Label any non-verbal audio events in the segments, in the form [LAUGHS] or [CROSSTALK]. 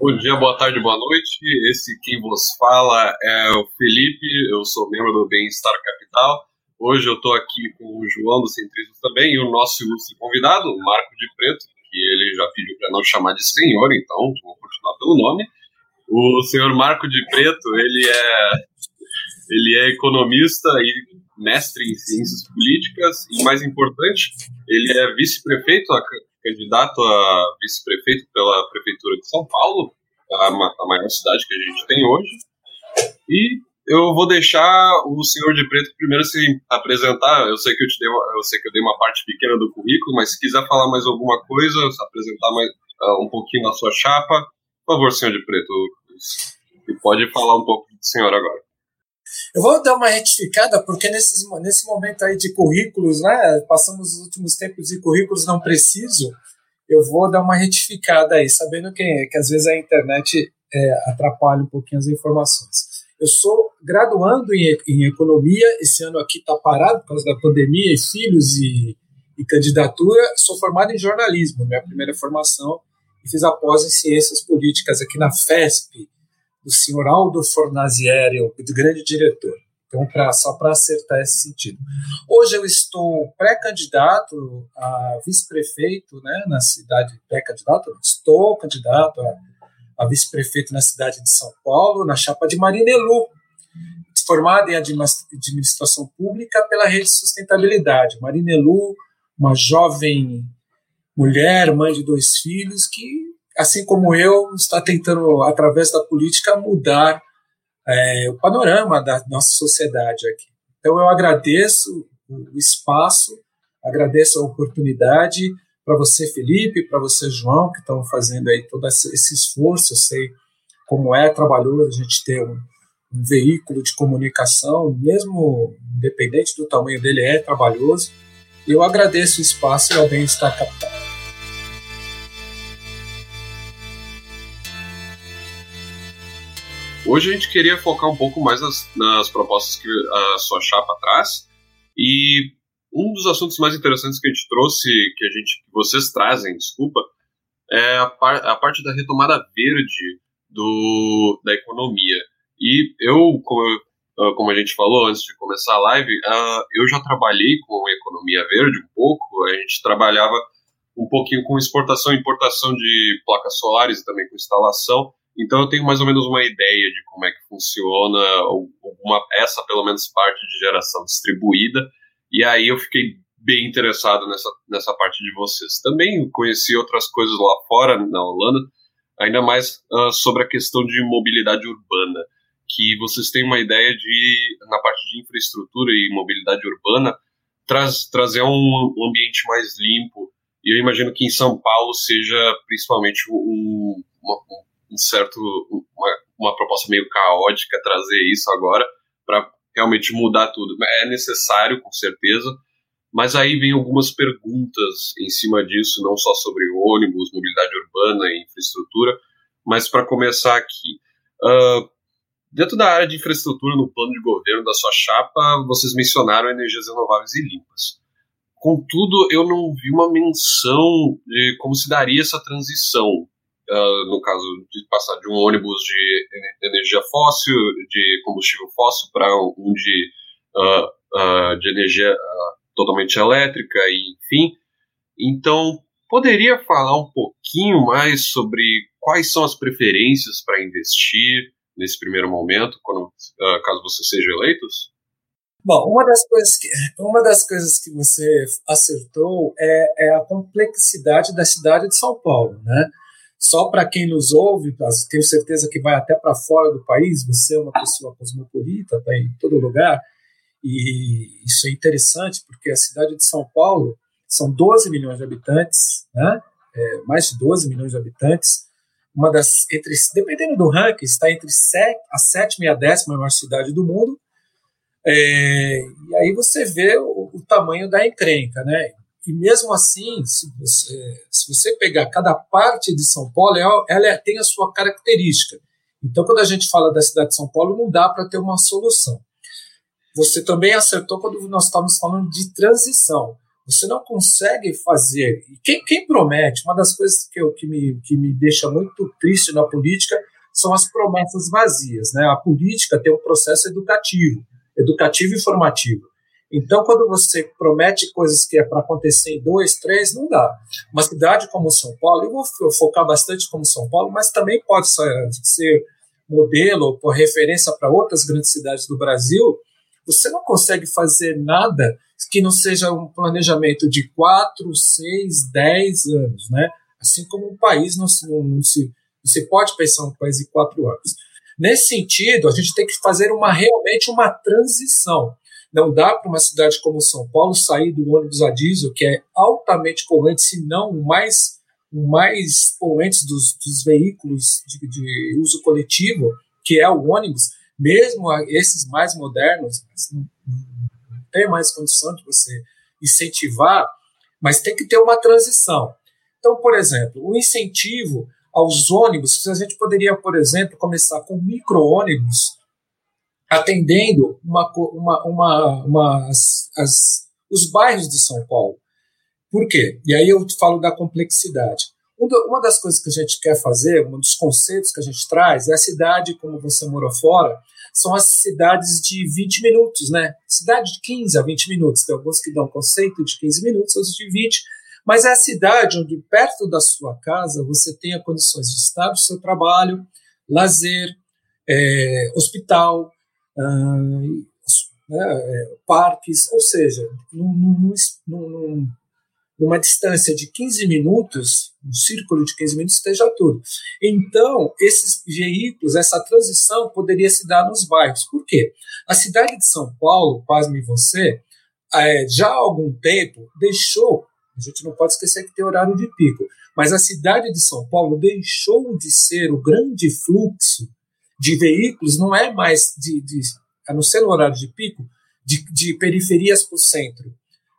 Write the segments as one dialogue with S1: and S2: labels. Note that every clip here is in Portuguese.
S1: Bom dia, boa tarde, boa noite. Esse quem vos fala é o Felipe, eu sou membro do Bem-Estar Capital. Hoje eu estou aqui com o João do Centrismo também e o nosso ilustre convidado, Marco de Preto, que ele já pediu para não chamar de senhor, então vou continuar pelo nome. O senhor Marco de Preto, ele é ele é economista e mestre em ciências políticas e mais importante, ele é vice-prefeito, candidato a vice-prefeito pela prefeitura de São Paulo, a, maior cidade que a gente tem hoje. E eu vou deixar o senhor de preto primeiro se apresentar. Eu sei que eu te dei uma, eu sei que eu dei uma parte pequena do currículo, mas se quiser falar mais alguma coisa, se apresentar mais uh, um pouquinho na sua chapa, por favor, senhor de preto, pode falar um pouco do senhor agora.
S2: Eu vou dar uma retificada, porque nesse nesse momento aí de currículos, né? Passamos os últimos tempos de currículos não preciso. Eu vou dar uma retificada aí, sabendo que, que às vezes a internet é, atrapalha um pouquinho as informações. Eu sou graduando em, em economia, esse ano aqui está parado por causa da pandemia e filhos e, e candidatura. Sou formado em jornalismo, minha primeira formação, e fiz a pós em ciências políticas aqui na FESP, do senhor Aldo Fornazieri, o grande diretor. Então, pra, só para acertar esse sentido. Hoje eu estou pré-candidato a vice-prefeito né, na cidade. Pré-candidato? Estou candidato a, a vice-prefeito na cidade de São Paulo, na chapa de Marinelu, formada em administração pública pela Rede Sustentabilidade. Marinelu, uma jovem mulher, mãe de dois filhos, que assim como eu, está tentando, através da política, mudar é, o panorama da nossa sociedade aqui. Então, eu agradeço o espaço, agradeço a oportunidade para você, Felipe, para você, João, que estão fazendo aí todo esse esforço. Eu sei como é trabalhoso a gente ter um, um veículo de comunicação, mesmo independente do tamanho dele, é trabalhoso. Eu agradeço o espaço e ao bem-estar capital.
S1: Hoje a gente queria focar um pouco mais nas, nas propostas que a sua chapa traz e um dos assuntos mais interessantes que a gente trouxe, que a gente, vocês trazem, desculpa, é a, par, a parte da retomada verde do, da economia. E eu, como, ah, como a gente falou antes de começar a live, uh, eu já trabalhei com economia verde um pouco. A gente trabalhava um pouquinho com exportação e importação de placas solares e também com instalação. Então eu tenho mais ou menos uma ideia de como é que funciona essa, pelo menos, parte de geração distribuída. E aí eu fiquei bem interessado nessa, nessa parte de vocês. Também conheci outras coisas lá fora, na Holanda, ainda mais uh, sobre a questão de mobilidade urbana, que vocês têm uma ideia de, na parte de infraestrutura e mobilidade urbana, traz, trazer um, um ambiente mais limpo. E eu imagino que em São Paulo seja principalmente um, uma, um certo uma, uma proposta meio caótica trazer isso agora para realmente mudar tudo. É necessário, com certeza, mas aí vem algumas perguntas em cima disso, não só sobre ônibus, mobilidade urbana e infraestrutura, mas para começar aqui. Uh, dentro da área de infraestrutura, no plano de governo da sua chapa, vocês mencionaram energias renováveis e limpas. Contudo, eu não vi uma menção de como se daria essa transição uh, no caso de passar de um ônibus de energia fóssil, de combustível fóssil, para um de, uh, uh, de energia totalmente elétrica, e enfim. Então, poderia falar um pouquinho mais sobre quais são as preferências para investir nesse primeiro momento, quando, caso você seja eleito?
S2: Bom, uma das coisas que, uma das coisas que você acertou é, é a complexidade da cidade de São Paulo, né? Só para quem nos ouve, tenho certeza que vai até para fora do país, você é uma pessoa cosmopolita, está em todo lugar, e isso é interessante porque a cidade de São Paulo são 12 milhões de habitantes, né? É, mais de 12 milhões de habitantes, uma das entre dependendo do ranking está entre a sétima e a décima maior cidade do mundo é, e aí você vê o, o, tamanho da encrenca, né? E mesmo assim, se você, se você pegar cada parte de São Paulo, ela, ela tem a sua característica. Então, quando a gente fala da cidade de São Paulo, não dá para ter uma solução. Você também acertou quando nós estávamos falando de transição. Você não consegue fazer. Quem, quem promete, uma das coisas que, eu, que, me, que me deixa muito triste na política são as promessas vazias. Né? A política tem um processo educativo educativo e formativo. Então, quando você promete coisas que é para acontecer em dois, três, não dá. Uma cidade como São Paulo, eu vou focar bastante como São Paulo, mas também pode ser modelo ou referência para outras grandes cidades do Brasil. Você não consegue fazer nada que não seja um planejamento de quatro, seis, dez anos, né? Assim como um país não, não, não se, não se pode pensar um país em quatro anos. Nesse sentido, a gente tem que fazer uma realmente uma transição. Não dá para uma cidade como São Paulo sair do ônibus a diesel, que é altamente poluente, se não o mais, mais poluente dos, dos veículos de, de, uso coletivo, que é o ônibus, mesmo esses mais modernos, não, tem mais condição de você incentivar, mas tem que ter uma transição. Então, por exemplo, o incentivo aos ônibus, a gente poderia, por exemplo, começar com micro-ônibus, atendendo uma, uma, uma, uma as, as, os bairros de São Paulo. Por quê? E aí eu falo da complexidade. Uma das coisas que a gente quer fazer, um dos conceitos que a gente traz, é a cidade, como você morou fora, são as cidades de 20 minutos, né? Cidade de 15 a 20 minutos. Tem alguns que dão conceito de 15 minutos, outros de 20 mas é a cidade onde, perto da sua casa, você tenha condições de estar no seu trabalho, lazer, é, hospital, né, parques, ou seja, num, num, numa distância de 15 minutos, um círculo de 15 minutos, esteja tudo. Então, esses veículos, essa transição poderia se dar nos bairros. Por quê? A cidade de São Paulo, pasme você, é, já há algum tempo deixou a gente não pode esquecer que tem horário de pico. Mas a cidade de São Paulo deixou de ser o grande fluxo de veículos, não é mais de, de a não ser no horário de pico, de, de periferias para o centro.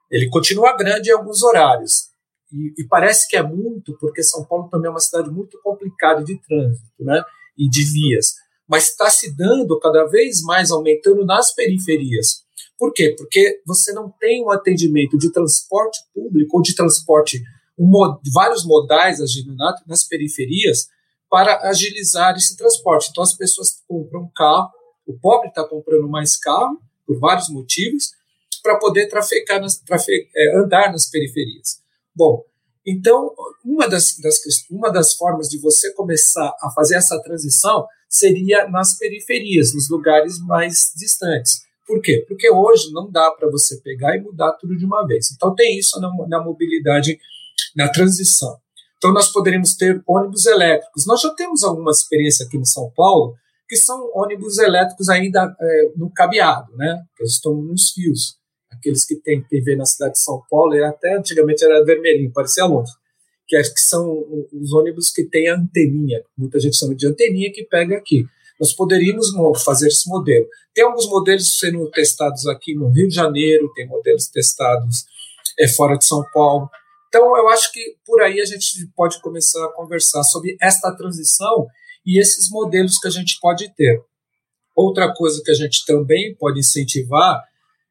S2: Ele continua grande em alguns horários. E, e, parece que é muito, porque São Paulo também é uma cidade muito complicada de trânsito né, e de vias. Mas está se dando cada vez mais aumentando nas periferias. Por quê? Porque você não tem um atendimento de transporte público ou de transporte, um, vários modais agindo nas periferias para agilizar esse transporte. Então as pessoas compram carro, o pobre está comprando mais carro, por vários motivos, para poder trafecar nas, é, andar nas periferias. Bom, então, uma das, das, uma das formas de você começar a fazer essa transição seria nas periferias, nos lugares mais distantes. Por quê? Porque hoje não dá para você pegar e mudar tudo de uma vez. Então tem isso na, na mobilidade, na transição. Então nós poderíamos ter ônibus elétricos. Nós já temos alguma experiência aqui em São Paulo que são ônibus elétricos ainda é, no cabeado, né? Que estão nos fios. Aqueles que tem TV na cidade de São Paulo, e até antigamente era vermelhinho, parecia longe. Que, é, que são os ônibus que têm anteninha. Muita gente chama de anteninha que pega aqui nós poderíamos fazer esse modelo. Tem alguns modelos sendo testados aqui no Rio de Janeiro, tem modelos testados é, fora de São Paulo. Então, eu acho que por aí a gente pode começar a conversar sobre esta transição e esses modelos que a gente pode ter. Outra coisa que a gente também pode incentivar,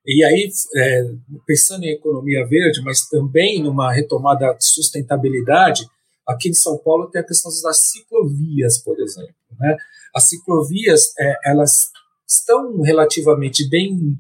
S2: e aí é, pensando em economia verde, mas também numa retomada de sustentabilidade, aqui em São Paulo tem a questão das ciclovias, por exemplo. Né? As ciclovias, é, elas estão relativamente bem.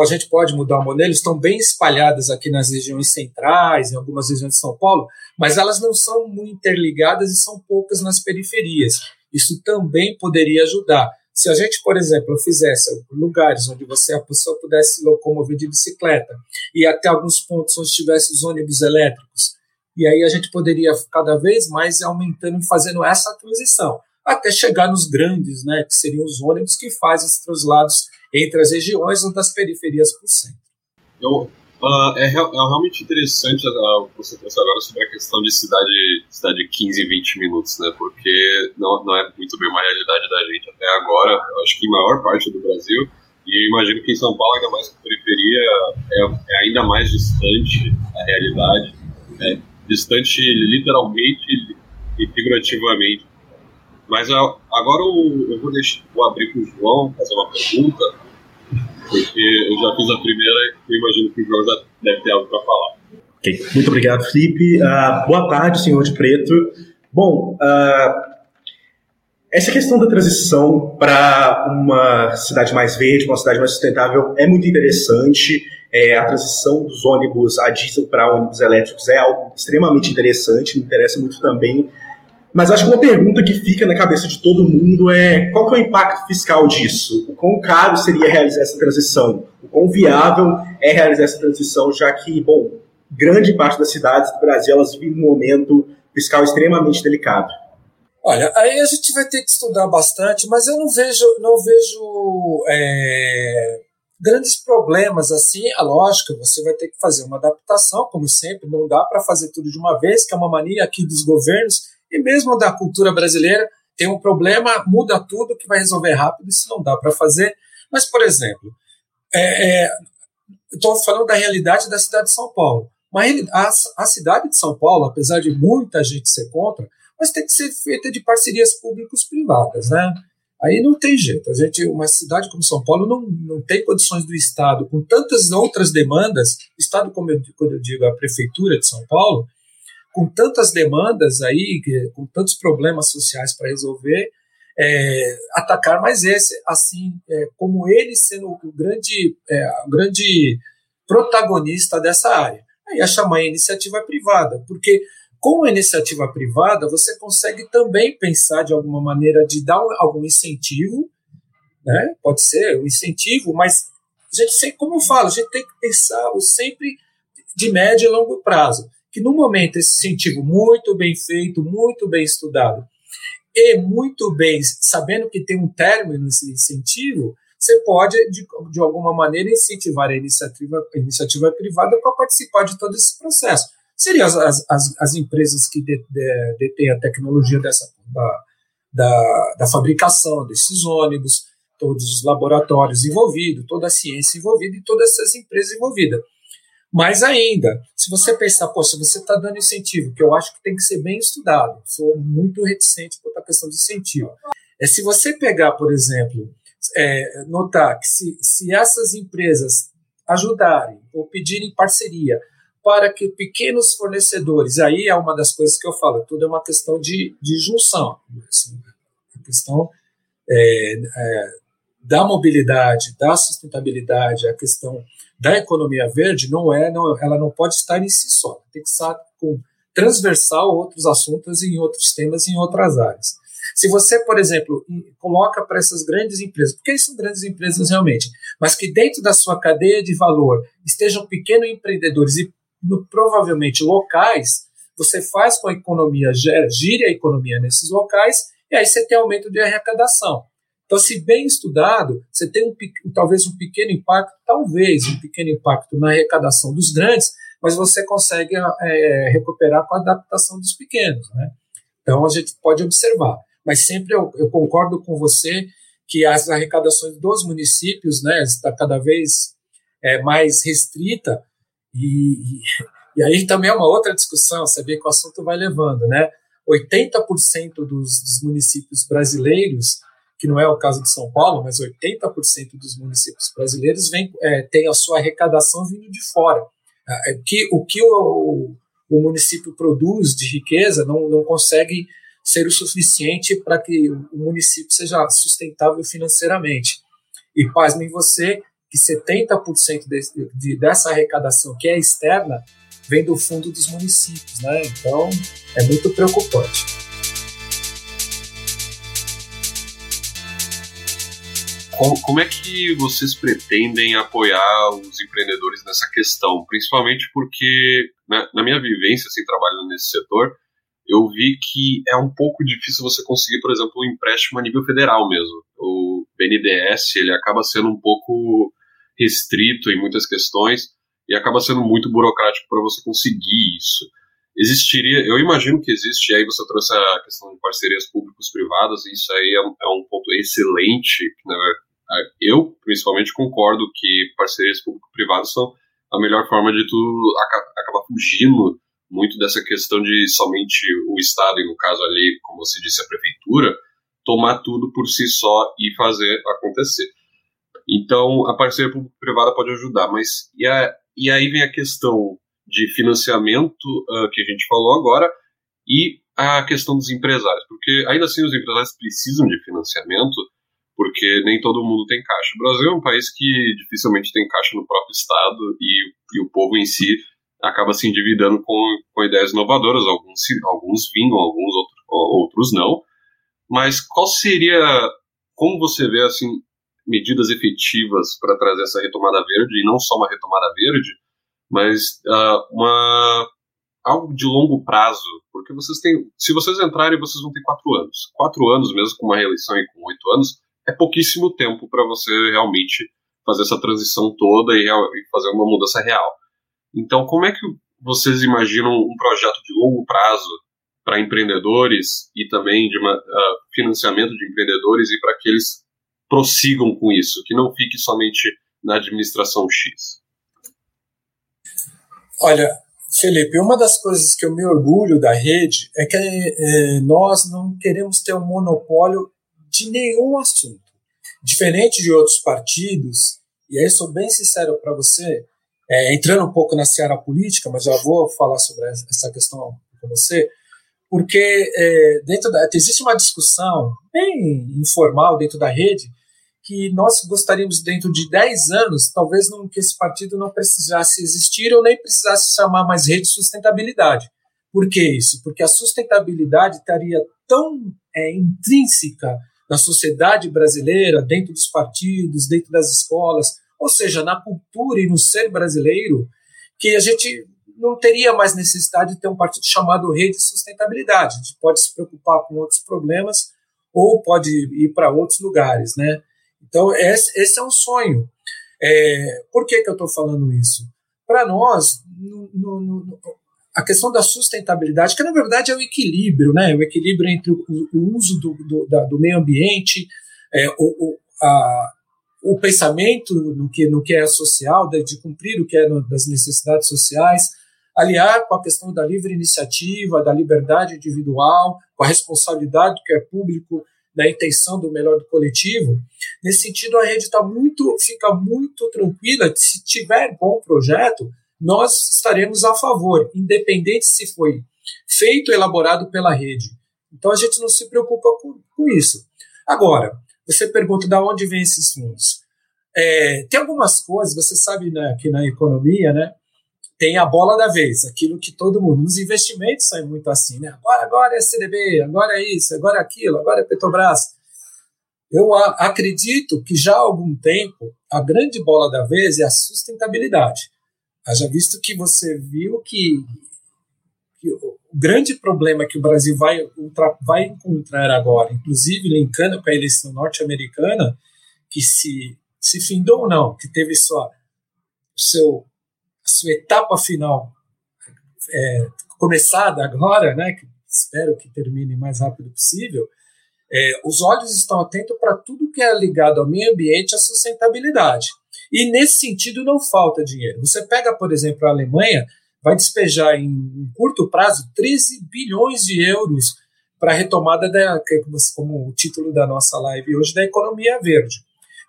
S2: A gente pode mudar o modelo, estão bem espalhadas aqui nas regiões centrais, em algumas regiões de São Paulo, mas elas não são muito interligadas e são poucas nas periferias. Isso também poderia ajudar. Se a gente, por exemplo, fizesse lugares onde você a pessoa pudesse locomover de bicicleta e até alguns pontos onde tivesse os ônibus elétricos, e aí a gente poderia cada vez mais aumentando e fazendo essa transição até chegar nos grandes, né, que seriam os ônibus que fazem esses translados entre as regiões ou das periferias para o centro.
S1: Eu, Uh, é, é, realmente interessante uh, você trouxe agora sobre a questão de cidade, cidade 15, 20 minutos, né? Porque não, não é muito bem uma realidade da gente até agora. Eu acho que em maior parte do Brasil, e eu imagino que em São Paulo, ainda mais periferia, é, é ainda mais distante a realidade. É distante literalmente e figurativamente. Mas agora eu, eu vou, deixar, vou abrir para o João fazer uma pergunta porque eu já fiz a primeira e eu imagino que o João já deve ter algo para falar.
S3: Okay. Muito obrigado, Felipe. Uh, boa tarde, senhor de preto. Bom, uh, essa questão da transição para uma cidade mais verde, uma cidade mais sustentável, é muito interessante. É, a transição dos ônibus a diesel para ônibus elétricos é algo extremamente interessante, me interessa muito também mas acho que uma pergunta que fica na cabeça de todo mundo é qual que é o impacto fiscal disso? O quão caro seria realizar essa transição? O quão viável é realizar essa transição, já que, bom, grande parte das cidades do Brasil elas vivem um momento fiscal extremamente delicado.
S2: Olha, aí a gente vai ter que estudar bastante, mas eu não vejo, não vejo é, grandes problemas assim. A lógica, você vai ter que fazer uma adaptação, como sempre, não dá para fazer tudo de uma vez, que é uma mania aqui dos governos e mesmo da cultura brasileira, tem um problema, muda tudo que vai resolver rápido, isso não dá para fazer. Mas, por exemplo, é, é, estou falando da realidade da cidade de São Paulo. Mas a, a cidade de São Paulo, apesar de muita gente ser contra, mas tem que ser feita de parcerias públicos-privadas, né? Aí não tem jeito. A gente, uma cidade como São Paulo não, não tem condições do Estado, com tantas outras demandas, Estado, como eu, quando eu digo a Prefeitura de São Paulo, com tantas demandas aí, com tantos problemas sociais para resolver, é, atacar mais esse, assim, é, como ele sendo o grande, é, o grande protagonista dessa área. Aí a chamar iniciativa privada, porque com a iniciativa privada você consegue também pensar de alguma maneira de dar algum incentivo, né? pode ser um incentivo, mas a gente, como eu falo, a gente tem que pensar sempre de médio e longo prazo que no momento esse incentivo muito bem feito, muito bem estudado e muito bem sabendo que tem um término esse incentivo, você pode de, de alguma maneira incentivar a iniciativa, a iniciativa privada para participar de todo esse processo. Seriam as, as, as empresas que detêm a tecnologia dessa, da, da, da fabricação desses ônibus, todos os laboratórios envolvidos, toda a ciência envolvida e todas essas empresas envolvidas. Mais ainda, se você pensar, poxa, você está dando incentivo, que eu acho que tem que ser bem estudado, sou muito reticente quanto à questão de incentivo. É, se você pegar, por exemplo, é, notar que se, se essas empresas ajudarem ou pedirem parceria para que pequenos fornecedores, aí é uma das coisas que eu falo, tudo é uma questão de, de junção, assim, a questão é, é, da mobilidade, da sustentabilidade, a questão da economia verde não é, não, ela não pode estar em si só, tem que estar com transversal outros assuntos em outros temas em outras áreas. Se você, por exemplo, coloca para essas grandes empresas, porque são grandes empresas realmente, mas que dentro da sua cadeia de valor estejam pequenos empreendedores e no, provavelmente locais, você faz com a economia, gire a economia nesses locais, e aí você tem aumento de arrecadação. Então, se bem estudado, você tem um, talvez um pequeno impacto, talvez um pequeno impacto na arrecadação dos grandes, mas você consegue é, recuperar com a adaptação dos pequenos. Né? Então, a gente pode observar. Mas sempre eu, eu concordo com você que as arrecadações dos municípios né, está cada vez é, mais restrita e, e aí também é uma outra discussão, vê que o assunto vai levando, né? 80% dos, dos municípios brasileiros que não é o caso de São Paulo, mas 80% dos municípios brasileiros vem, é, tem a sua arrecadação vindo de fora. É, é que, o que o, o, município produz de riqueza não, não consegue ser o suficiente para que o município seja sustentável financeiramente. E pasmem você que 70% de, de, dessa arrecadação que é externa vem do fundo dos municípios. Né? Então, é muito preocupante.
S1: Como, como, é que vocês pretendem apoiar os empreendedores nessa questão? Principalmente porque, na, na, minha vivência, assim, trabalhando nesse setor, eu vi que é um pouco difícil você conseguir, por exemplo, um empréstimo a nível federal mesmo. O BNDES, ele acaba sendo um pouco restrito em muitas questões, e acaba sendo muito burocrático para você conseguir isso. Existiria, eu imagino que existe, aí você trouxe a questão de parcerias públicos-privadas, e isso aí é, é um ponto excelente, né? Eu, principalmente, concordo que parcerias público-privadas são a melhor forma de tu acabar fugindo muito dessa questão de somente o Estado, e no caso ali, como você disse, a prefeitura, tomar tudo por si só e fazer acontecer. Então, a parceria público-privada pode ajudar, mas e, a, e, aí vem a questão de financiamento uh, que a gente falou agora e a questão dos empresários, porque ainda assim os empresários precisam de financiamento, porque nem todo mundo tem caixa. O Brasil é um país que dificilmente tem caixa no próprio Estado e, e o povo em si acaba se endividando com, com ideias inovadoras, alguns, alguns vingam, alguns outros, outros não, mas qual seria, como você vê assim, medidas efetivas para trazer essa retomada verde, e não só uma retomada verde, mas uh, uma algo de longo prazo, porque vocês têm, se vocês entrarem, vocês vão ter quatro anos. Quatro anos, mesmo com uma reeleição e com oito anos, é pouquíssimo tempo para você realmente fazer essa transição toda e, e fazer uma mudança real. Então, como é que vocês imaginam um projeto de longo prazo para empreendedores e também de uma, uh, financiamento de empreendedores e para que eles prossigam com isso, que não fique somente na administração X?
S2: Olha, Felipe, uma das coisas que eu me orgulho da rede é que é, nós não queremos ter um monopólio de nenhum assunto. Diferente de outros partidos, e aí sou bem sincero para você, é, entrando um pouco na seara política, mas já vou falar sobre essa questão com você, porque é, dentro da, existe uma discussão bem informal dentro da rede que nós gostaríamos, dentro de 10 anos, talvez não, que esse partido não precisasse existir ou nem precisasse chamar mais rede de sustentabilidade. Por que isso? Porque a sustentabilidade estaria tão é, intrínseca na sociedade brasileira, dentro dos partidos, dentro das escolas, ou seja, na cultura e no ser brasileiro, que a gente não teria mais necessidade de ter um partido chamado Rede de Sustentabilidade. A gente pode se preocupar com outros problemas ou pode ir para outros lugares, né? Então, esse, esse é um sonho. É, por que, que eu estou falando isso? Para nós, no, no, no, a questão da sustentabilidade, que na verdade é o equilíbrio, né? o equilíbrio entre o, o uso do, do, da, do, meio ambiente, é, o, o, a, o pensamento no que, no que é social, de, de cumprir o que é no, das necessidades sociais, aliar com a questão da livre iniciativa, da liberdade individual, com a responsabilidade do que é público da intenção do melhor do coletivo. Nesse sentido, a rede está muito, fica muito tranquila. Se tiver bom projeto, nós estaremos a favor, independente se foi feito, elaborado pela rede. Então a gente não se preocupa com, com isso. Agora, você pergunta de onde vem esses fundos. É, tem algumas coisas, você sabe né, que na economia, né, tem a bola da vez, aquilo que todo mundo. Nos investimentos sai muito assim, né? Agora, agora é CDB, agora é isso, agora é aquilo, agora é Petrobras. Eu acredito que já há algum tempo a grande bola da vez é a sustentabilidade. Haja visto que você viu que, que o grande problema que o Brasil vai, vai encontrar agora, inclusive linkando com a eleição norte-americana, que se, se findou ou não, que teve sua, seu sua etapa final é, começada agora, né, que espero que termine o mais rápido possível, é, os olhos estão atentos para tudo que é ligado ao meio ambiente e à sustentabilidade. E nesse sentido não falta dinheiro. Você pega, por exemplo, a Alemanha, vai despejar em, curto prazo 13 bilhões de euros para a retomada da, como o título da nossa live hoje, da economia verde.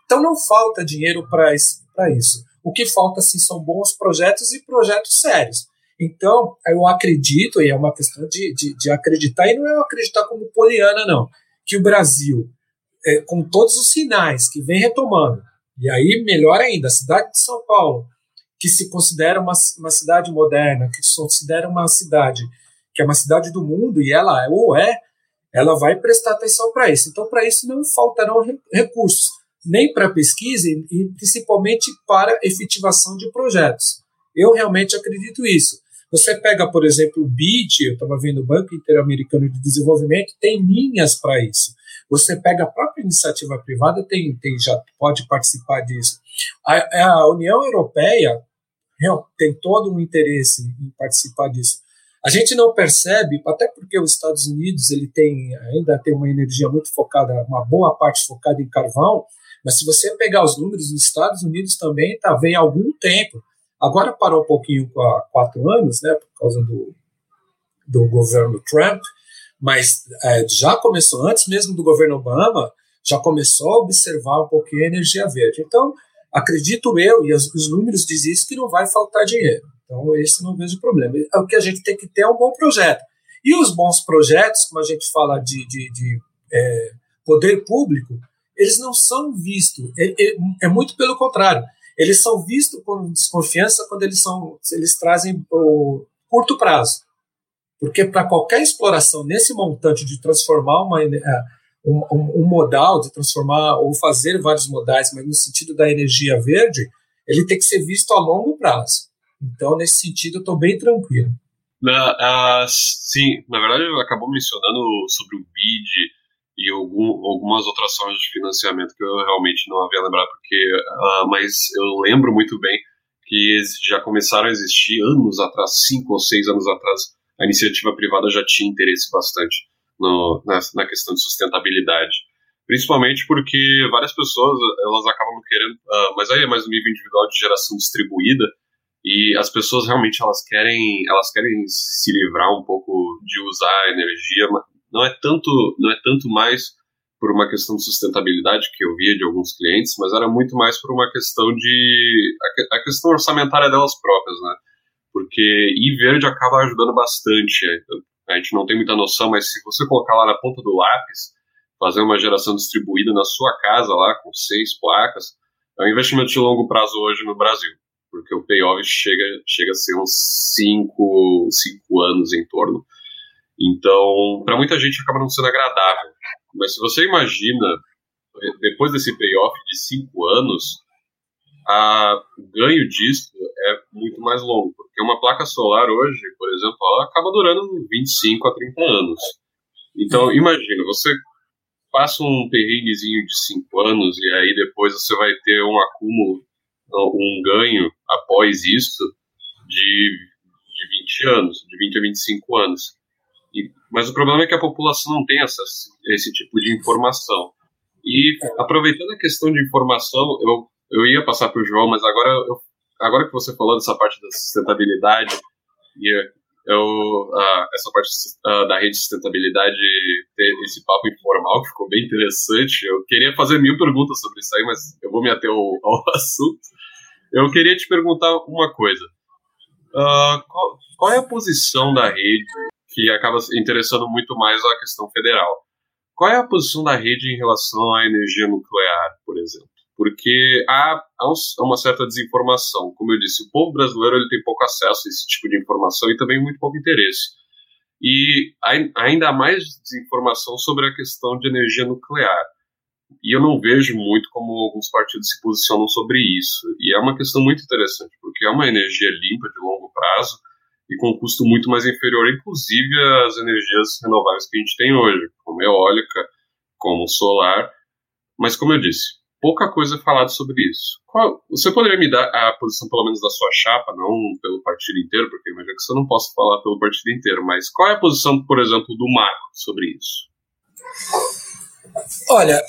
S2: Então não falta dinheiro para isso. O que falta, sim, são bons projetos e projetos sérios. Então, eu acredito, e é uma questão de, de, de acreditar, e não é acreditar como poliana, não, que o Brasil, é, com todos os sinais que vem retomando, e aí, melhor ainda, a cidade de São Paulo, que se considera uma, uma cidade moderna, que se considera uma cidade que é uma cidade do mundo, e ela é, ou é, ela vai prestar atenção para isso. Então, para isso, não faltarão recursos nem para pesquisa e principalmente para efetivação de projetos. Eu realmente acredito isso. Você pega, por exemplo, o BID, eu estava vendo o Banco Interamericano de Desenvolvimento, tem linhas para isso. Você pega a própria iniciativa privada, tem, tem já pode participar disso. A, a União Europeia, tem todo um interesse em participar disso. A gente não percebe, até porque os Estados Unidos ele tem ainda tem uma energia muito focada, uma boa parte focada em carvão, mas se você pegar os números dos Estados Unidos também está vem algum tempo. Agora parou um pouquinho há quatro anos, né, por causa do, do governo Trump, mas é, já começou antes mesmo do governo Obama, já começou a observar um pouquinho a energia verde. Então acredito eu e os, os números dizem isso que não vai faltar dinheiro. Então, esse não vejo problema. O que a gente tem que ter é um bom projeto. E os bons projetos, como a gente fala de, de, de é, poder público, eles não são vistos. É, é, é, muito pelo contrário. Eles são vistos com desconfiança quando eles, são, eles trazem o curto prazo. Porque para qualquer exploração nesse montante de transformar uma, é, um, um, modal, de transformar ou fazer vários modais, mas no sentido da energia verde, ele tem que ser visto a longo prazo. Então, nesse sentido, eu estou bem tranquilo.
S1: Na, uh, sim, na verdade, acabou mencionando sobre o BID e algum, algumas outras formas de financiamento que eu realmente não havia lembrado, porque, uh, mas eu lembro muito bem que já começaram a existir anos atrás, cinco ou seis anos atrás, a iniciativa privada já tinha interesse bastante no, na, na questão de sustentabilidade. Principalmente porque várias pessoas elas acabam querendo, uh, mas aí é mais um nível individual de geração distribuída, e as pessoas realmente elas querem elas querem se livrar um pouco de usar energia não é tanto não é tanto mais por uma questão de sustentabilidade que eu via de alguns clientes mas era muito mais por uma questão de a, questão orçamentária delas próprias né porque e verde acaba ajudando bastante a gente não tem muita noção mas se você colocar lá na ponta do lápis fazer uma geração distribuída na sua casa lá com seis placas é um investimento de longo prazo hoje no Brasil porque o payoff chega, chega a ser uns 5 cinco, anos em torno. Então, para muita gente acaba não sendo agradável. Mas se você imagina, depois desse payoff de 5 anos, a, o ganho disso é muito mais longo. Porque uma placa solar hoje, por exemplo, ela acaba durando 25 a 30 anos. Então, imagina, você passa um perrenguezinho de 5 anos e aí depois você vai ter um acúmulo um ganho após isso de, de 20 anos, de 20 a 25 anos. Mas o problema é que a população não tem acesso a esse tipo de informação. E aproveitando a questão de informação, eu, eu ia passar para o João, mas agora, eu, agora que você falou dessa parte da sustentabilidade, e eu, essa parte da rede de sustentabilidade, ter esse papo informal, que ficou bem interessante. Eu queria fazer mil perguntas sobre isso aí, mas eu vou me ater ao, ao [LAUGHS] assunto. Eu queria te perguntar uma coisa. Uh, qual, qual, é a posição da rede que acaba interessando muito mais a questão federal? Qual é a posição da rede em relação à energia nuclear, por exemplo? porque há, há, uma certa desinformação. Como eu disse, o povo brasileiro ele tem pouco acesso a esse tipo de informação e também muito pouco interesse. E ainda mais desinformação sobre a questão de energia nuclear. E eu não vejo muito como alguns partidos se posicionam sobre isso. E é uma questão muito interessante, porque é uma energia limpa de longo prazo e com um custo muito mais inferior, inclusive às energias renováveis que a gente tem hoje, como eólica, como solar. Mas, como eu disse, pouca coisa falado sobre isso. Qual, você poderia me dar a posição, pelo menos, da sua chapa, não pelo partido inteiro, porque imagino que você não possa falar pelo partido inteiro, mas qual é a posição, por exemplo, do Marco sobre isso?
S2: Olha,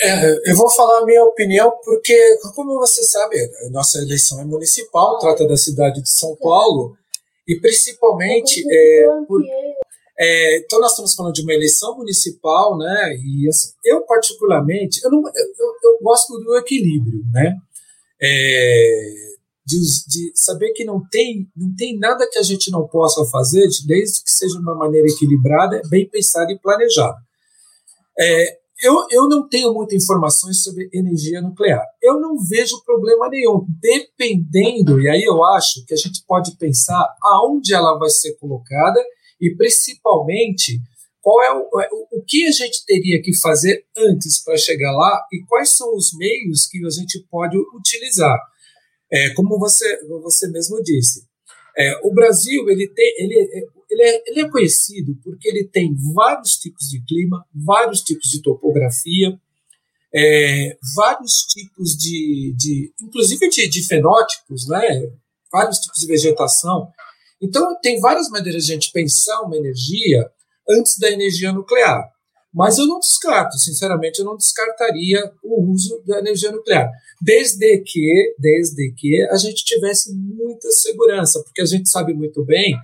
S2: é, eu vou falar a minha opinião porque, como você sabe, nossa eleição é municipal, trata da cidade de São Paulo, e principalmente é, por, é, então nós estamos falando de uma eleição municipal, né? E assim, eu particularmente, eu, não, eu, eu, gosto do equilíbrio, né? É, de, de, saber que não tem, não tem nada que a gente não possa fazer, desde que seja de uma maneira equilibrada, bem pensada e planejada. É, eu, eu não tenho muitas informações sobre energia nuclear. Eu não vejo problema nenhum, dependendo, e aí eu acho que a gente pode pensar aonde ela vai ser colocada e principalmente qual é o, é, o, o que a gente teria que fazer antes para chegar lá e quais são os meios que a gente pode utilizar. É, como você, você mesmo disse, é, o Brasil ele, tem, ele, ele, é, ele é conhecido porque ele tem vários tipos de clima, vários tipos de topografia, é, vários tipos de, de inclusive de, de, fenótipos, né? vários tipos de vegetação. Então, tem várias maneiras de a gente pensar uma energia antes da energia nuclear. Mas eu não descarto, sinceramente, eu não descartaria o uso da energia nuclear, desde que, desde que a gente tivesse muita segurança, porque a gente sabe muito bem,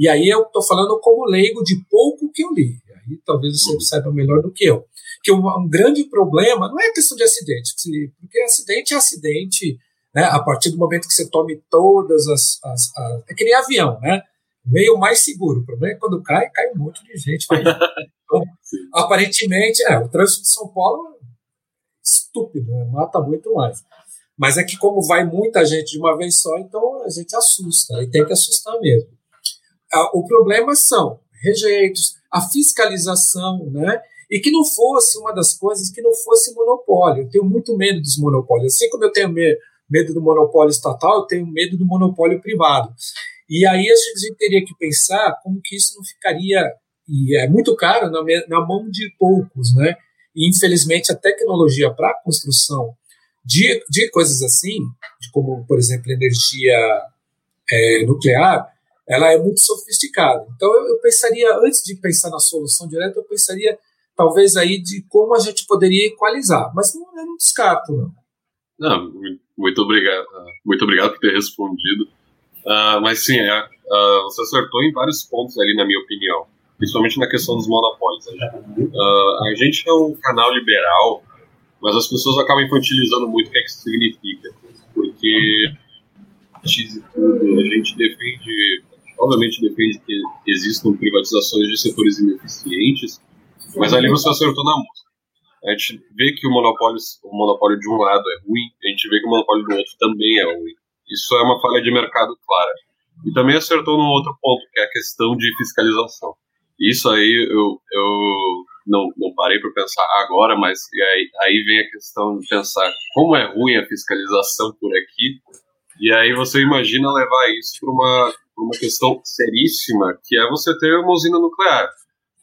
S2: e aí eu estou falando como leigo de pouco que eu li, aí talvez você saiba melhor do que eu, que um, grande problema não é questão de acidente, porque acidente é acidente, né, a partir do momento que você tome todas as, as, as é que nem avião, né? meio mais seguro. O problema é que quando cai, cai um monte de gente. [LAUGHS] Então, aparentemente, é, o trânsito de São Paulo é estúpido, né? mata muito mais. Mas é que como vai muita gente de uma vez só, então a gente assusta, e tem que assustar mesmo. O problema são rejeitos, a fiscalização, né? E que não fosse uma das coisas que não fosse monopólio. Eu tenho muito medo dos monopólios. Assim como eu tenho medo do monopólio estatal, eu tenho medo do monopólio privado. E aí a gente teria que pensar como que isso não ficaria, e é muito caro, na, mão de poucos, né? E infelizmente a tecnologia para a construção de, de coisas assim, como, por exemplo, energia é, nuclear, ela é muito sofisticada. Então eu, eu, pensaria, antes de pensar na solução direta, eu pensaria talvez aí de como a gente poderia equalizar, mas não, eu não descarto, não.
S1: Não, muito obrigado, muito obrigado por ter respondido. Uh, mas sim, é, uh, você acertou em vários pontos ali, na minha opinião. Principalmente na questão dos monopólios. Uh, a gente é um canal liberal, mas as pessoas acabam infantilizando muito o que, é que isso significa. Porque a gente defende, obviamente defende que existam privatizações de setores ineficientes, mas ali você acertou na música. A gente vê que o monopólio, o monopólio de um lado é ruim, a gente vê que o monopólio do outro também é ruim. Isso é uma falha de mercado clara. E também acertou num outro ponto, que é a questão de fiscalização. Isso aí eu, eu não, não parei para pensar agora, mas aí, aí vem a questão de pensar como é ruim a fiscalização por aqui. E aí você imagina levar isso para uma, uma questão seríssima, que é você ter uma usina nuclear.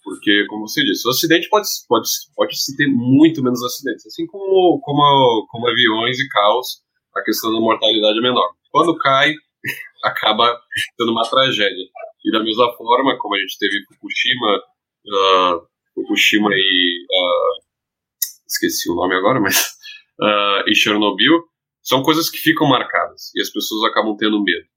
S1: Porque, como você disse, o acidente pode, pode, pode se ter muito menos acidentes, assim como, como, como aviões e carros, a questão da mortalidade é menor. Quando cai, [LAUGHS] acaba sendo uma tragédia. E da mesma forma, como a gente teve Fukushima, uh, Fukushima e. Uh, esqueci o nome agora, mas. Uh, e Chernobyl, são coisas que ficam marcadas e as pessoas acabam tendo medo.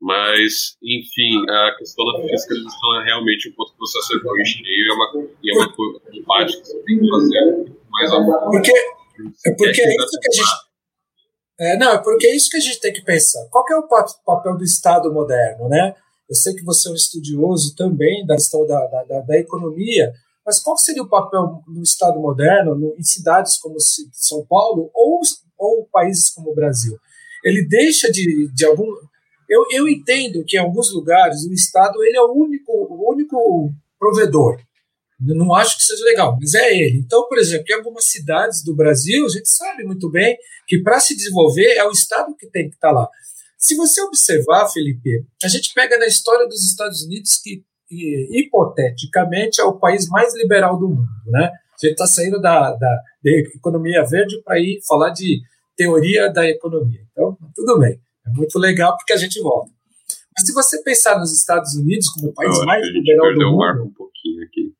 S1: Mas, enfim, a questão da fiscalização é realmente um ponto que você acertou em cheio e é uma, e é uma coisa que você tem que fazer mais a
S2: Porque, é porque é isso que a gente é, não, é porque é isso que a gente tem que pensar. Qual que é o papel do Estado moderno, né? Eu sei que você é um estudioso também da questão da, da, da economia, mas qual seria o papel do Estado moderno no, em cidades como São Paulo ou, ou países como o Brasil? Ele deixa de, de algum... Eu, eu entendo que em alguns lugares o Estado ele é o único, o único provedor, não acho que seja legal, mas é ele. Então, por exemplo, em algumas cidades do Brasil, a gente sabe muito bem que para se desenvolver é o Estado que tem que estar lá. Se você observar, Felipe, a gente pega na história dos Estados Unidos que, hipoteticamente, é o país mais liberal do mundo. Né? A gente está saindo da, da, da, economia verde para ir falar de teoria da economia. Então, tudo bem. É muito legal porque a gente volta. Mas se você pensar nos Estados Unidos como o país mais liberal do mundo.
S1: Um pouquinho aqui.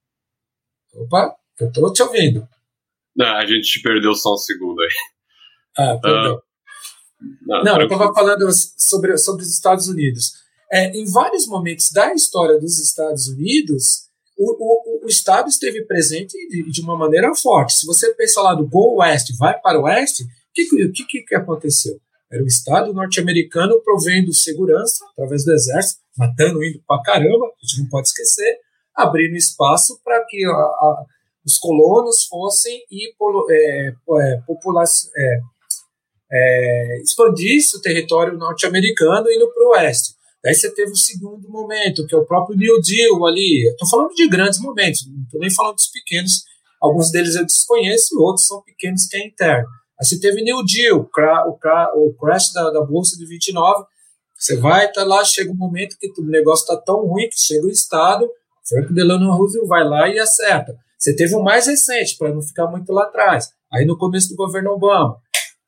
S2: Opa, eu estou te ouvindo.
S1: Não, a gente perdeu só um segundo aí.
S2: Ah, perdão. Uh, não, não eu estava falando sobre, sobre os Estados Unidos. É, em vários momentos da história dos Estados Unidos, o, o, o Estado esteve presente de, de, uma maneira forte. Se você pensar lá do Go West, vai para o Oeste, o que, que, que aconteceu? Era o Estado norte-americano provendo segurança através do exército, matando, indo para caramba, a gente não pode esquecer, abrindo espaço para que a, a, os colonos fossem e é, é, é, é, expandisse o território norte-americano indo para o oeste. Daí você teve o segundo momento, que é o próprio New Deal ali. Estou falando de grandes momentos, não estou nem falando dos pequenos. Alguns deles eu desconheço e outros são pequenos que é interno. Aí você teve New Deal, o, o crash da, da Bolsa de 29. Você vai, tá lá, chega um momento que o negócio está tão ruim que chega o Estado, Frank Delano Roosevelt vai lá e acerta. Você teve o mais recente, para não ficar muito lá atrás. Aí no começo do governo Obama,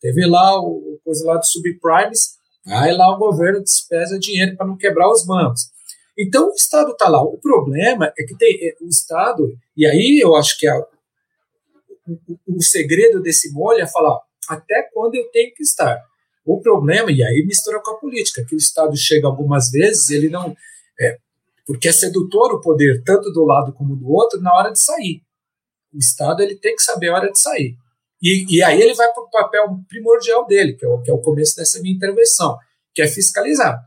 S2: teve lá o coisa lá do subprimes, Aí lá o governo despesa dinheiro para não quebrar os bancos. Então o Estado está lá. O problema é que tem é, o Estado, e aí eu acho que a, o, o, segredo desse molho é falar até quando eu tenho que estar. O problema, e aí mistura com a política, que o Estado chega algumas vezes, ele não. É, porque é sedutor o poder, tanto do lado como do outro, na hora de sair. O Estado ele tem que saber a hora de sair. E, e aí ele vai para o papel primordial dele, que é, o, que é o começo dessa minha intervenção, que é fiscalizar.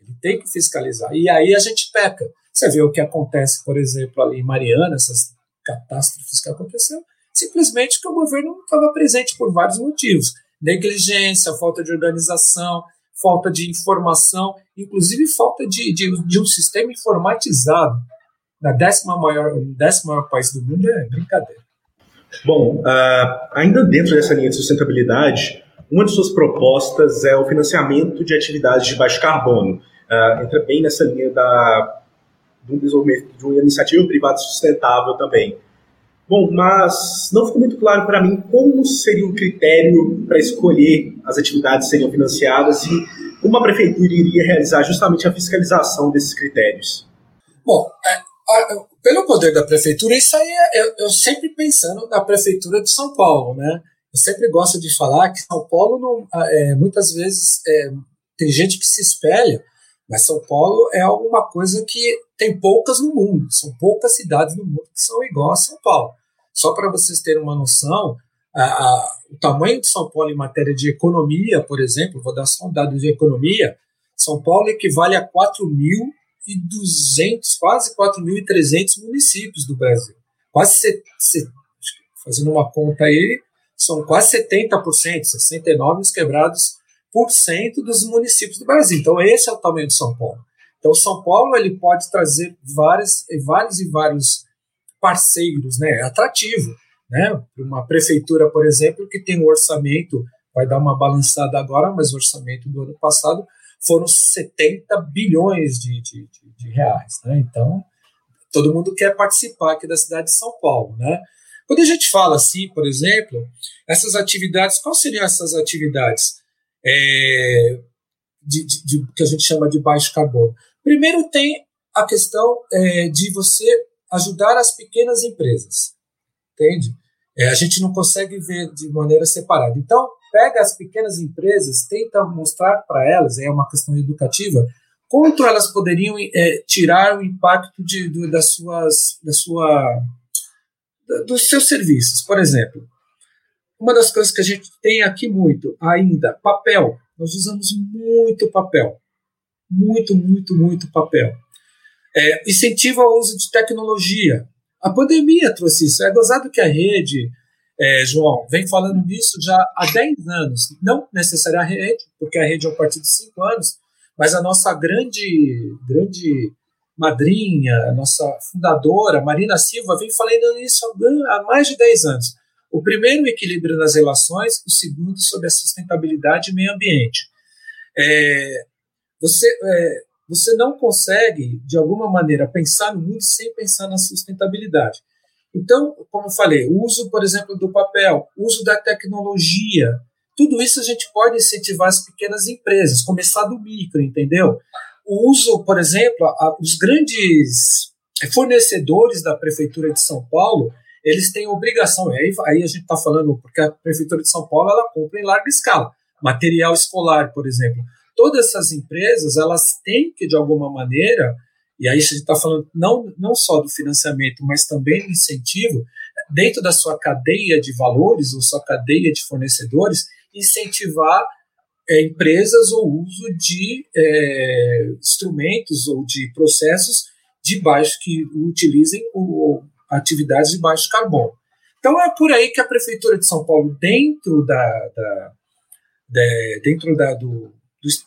S2: Ele tem que fiscalizar. E aí a gente peca. Você vê o que acontece, por exemplo, ali em Mariana, essas catástrofes que aconteceram, simplesmente porque o governo não estava presente por vários motivos. Negligência, falta de organização, falta de informação, inclusive falta de, de, de um sistema informatizado. Na décima maior, décimo maior país do mundo é brincadeira.
S3: Bom, uh, ainda dentro dessa linha de sustentabilidade, uma de suas propostas é o financiamento de atividades de baixo carbono. Uh, entra bem nessa linha da, do desenvolvimento de uma iniciativa privada sustentável também. Bom, mas não ficou muito claro para mim como seria o critério para escolher as atividades que seriam financiadas e como a prefeitura iria realizar justamente a fiscalização desses critérios.
S2: Bom, é, pelo poder da prefeitura, isso aí é, eu, eu, sempre pensando na prefeitura de São Paulo, né? Eu sempre gosto de falar que São Paulo, não, é, muitas vezes, é, tem gente que se espelha, mas São Paulo é alguma coisa que tem poucas no mundo, são poucas cidades no mundo que são igual a São Paulo. Só para vocês terem uma noção, a, a, o tamanho de São Paulo em matéria de economia, por exemplo, vou dar só um dado de economia, São Paulo equivale a 4.200, quase 4.300 municípios do Brasil. Quase, se, se, fazendo uma conta aí, são quase 70%, 69 os quebrados por cento dos municípios do Brasil. Então esse é o tamanho de São Paulo. Então São Paulo ele pode trazer vários, vários e vários parceiros, né? É atrativo, né? Uma prefeitura, por exemplo, que tem um orçamento, vai dar uma balançada agora, mas o orçamento do ano passado foram 70 bilhões de, de, de, de reais, né? Então, todo mundo quer participar aqui da cidade de São Paulo, né? Quando a gente fala assim, por exemplo, essas atividades, quais seriam essas atividades é, de, de, de, que a gente chama de baixo carbono? Primeiro tem a questão é, de você ajudar as pequenas empresas, entende? É, a gente não consegue ver de maneira separada. Então, pega as pequenas empresas, tenta mostrar para elas, é uma questão educativa, quanto elas poderiam é, tirar o impacto de, do, das suas, da sua, dos seus serviços. Por exemplo, uma das coisas que a gente tem aqui muito ainda, papel. Nós usamos muito papel. Muito, muito, muito papel. É, incentiva o uso de tecnologia. A pandemia trouxe isso. É gozado que a rede, é, João, vem falando nisso já há 10 anos. Não necessariamente a rede, porque a rede é um partido de 5 anos, mas a nossa grande, grande madrinha, a nossa fundadora, Marina Silva, vem falando nisso há mais de 10 anos. O primeiro, equilíbrio nas relações, o segundo, sobre a sustentabilidade e meio ambiente. É, você, é, você não consegue, de alguma maneira, pensar no mundo sem pensar na sustentabilidade. Então, como eu falei, o uso, por exemplo, do papel, uso da tecnologia, tudo isso a gente pode incentivar as pequenas empresas, começar do micro, entendeu? O uso, por exemplo, a, os grandes fornecedores da Prefeitura de São Paulo, eles têm obrigação, aí, aí a gente está falando, porque a Prefeitura de São Paulo ela compra em larga escala, material escolar, por exemplo todas essas empresas elas têm que, de alguma maneira, e aí a gente está falando não, não só do financiamento, mas também do incentivo, dentro da sua cadeia de valores ou sua cadeia de fornecedores, incentivar é, empresas o uso de é, instrumentos ou de processos de baixo que utilizem o, atividades de baixo carbono. Então é por aí que a prefeitura de São Paulo, dentro da, da, de, dentro da, do,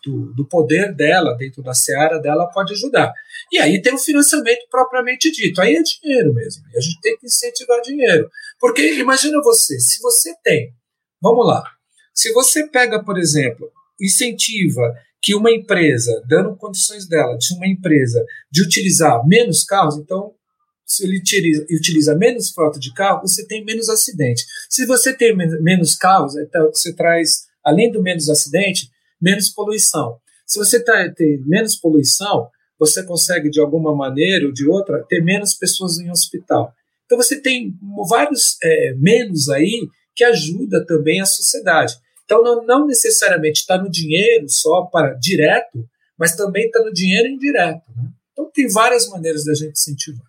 S2: do, do, poder dela, dentro da seara dela, pode ajudar. E aí tem o financiamento propriamente dito. Aí é dinheiro mesmo. E a gente tem que incentivar dinheiro. Porque imagina você, se você tem, vamos lá, se você pega, por exemplo, incentiva que uma empresa, dando condições dela, de uma empresa, de utilizar menos carros, então se ele utiliza, utiliza menos frota de carro, você tem menos acidente. Se você tem menos carros, então você traz, além do menos acidente, menos poluição. Se você tá, tem menos poluição, você consegue, de alguma maneira ou de outra, ter menos pessoas em hospital. Então você tem vários é, menos aí que ajuda também a sociedade. Então não, não necessariamente está no dinheiro só para direto, mas também está no dinheiro indireto. Né? Então tem várias maneiras da gente incentivar.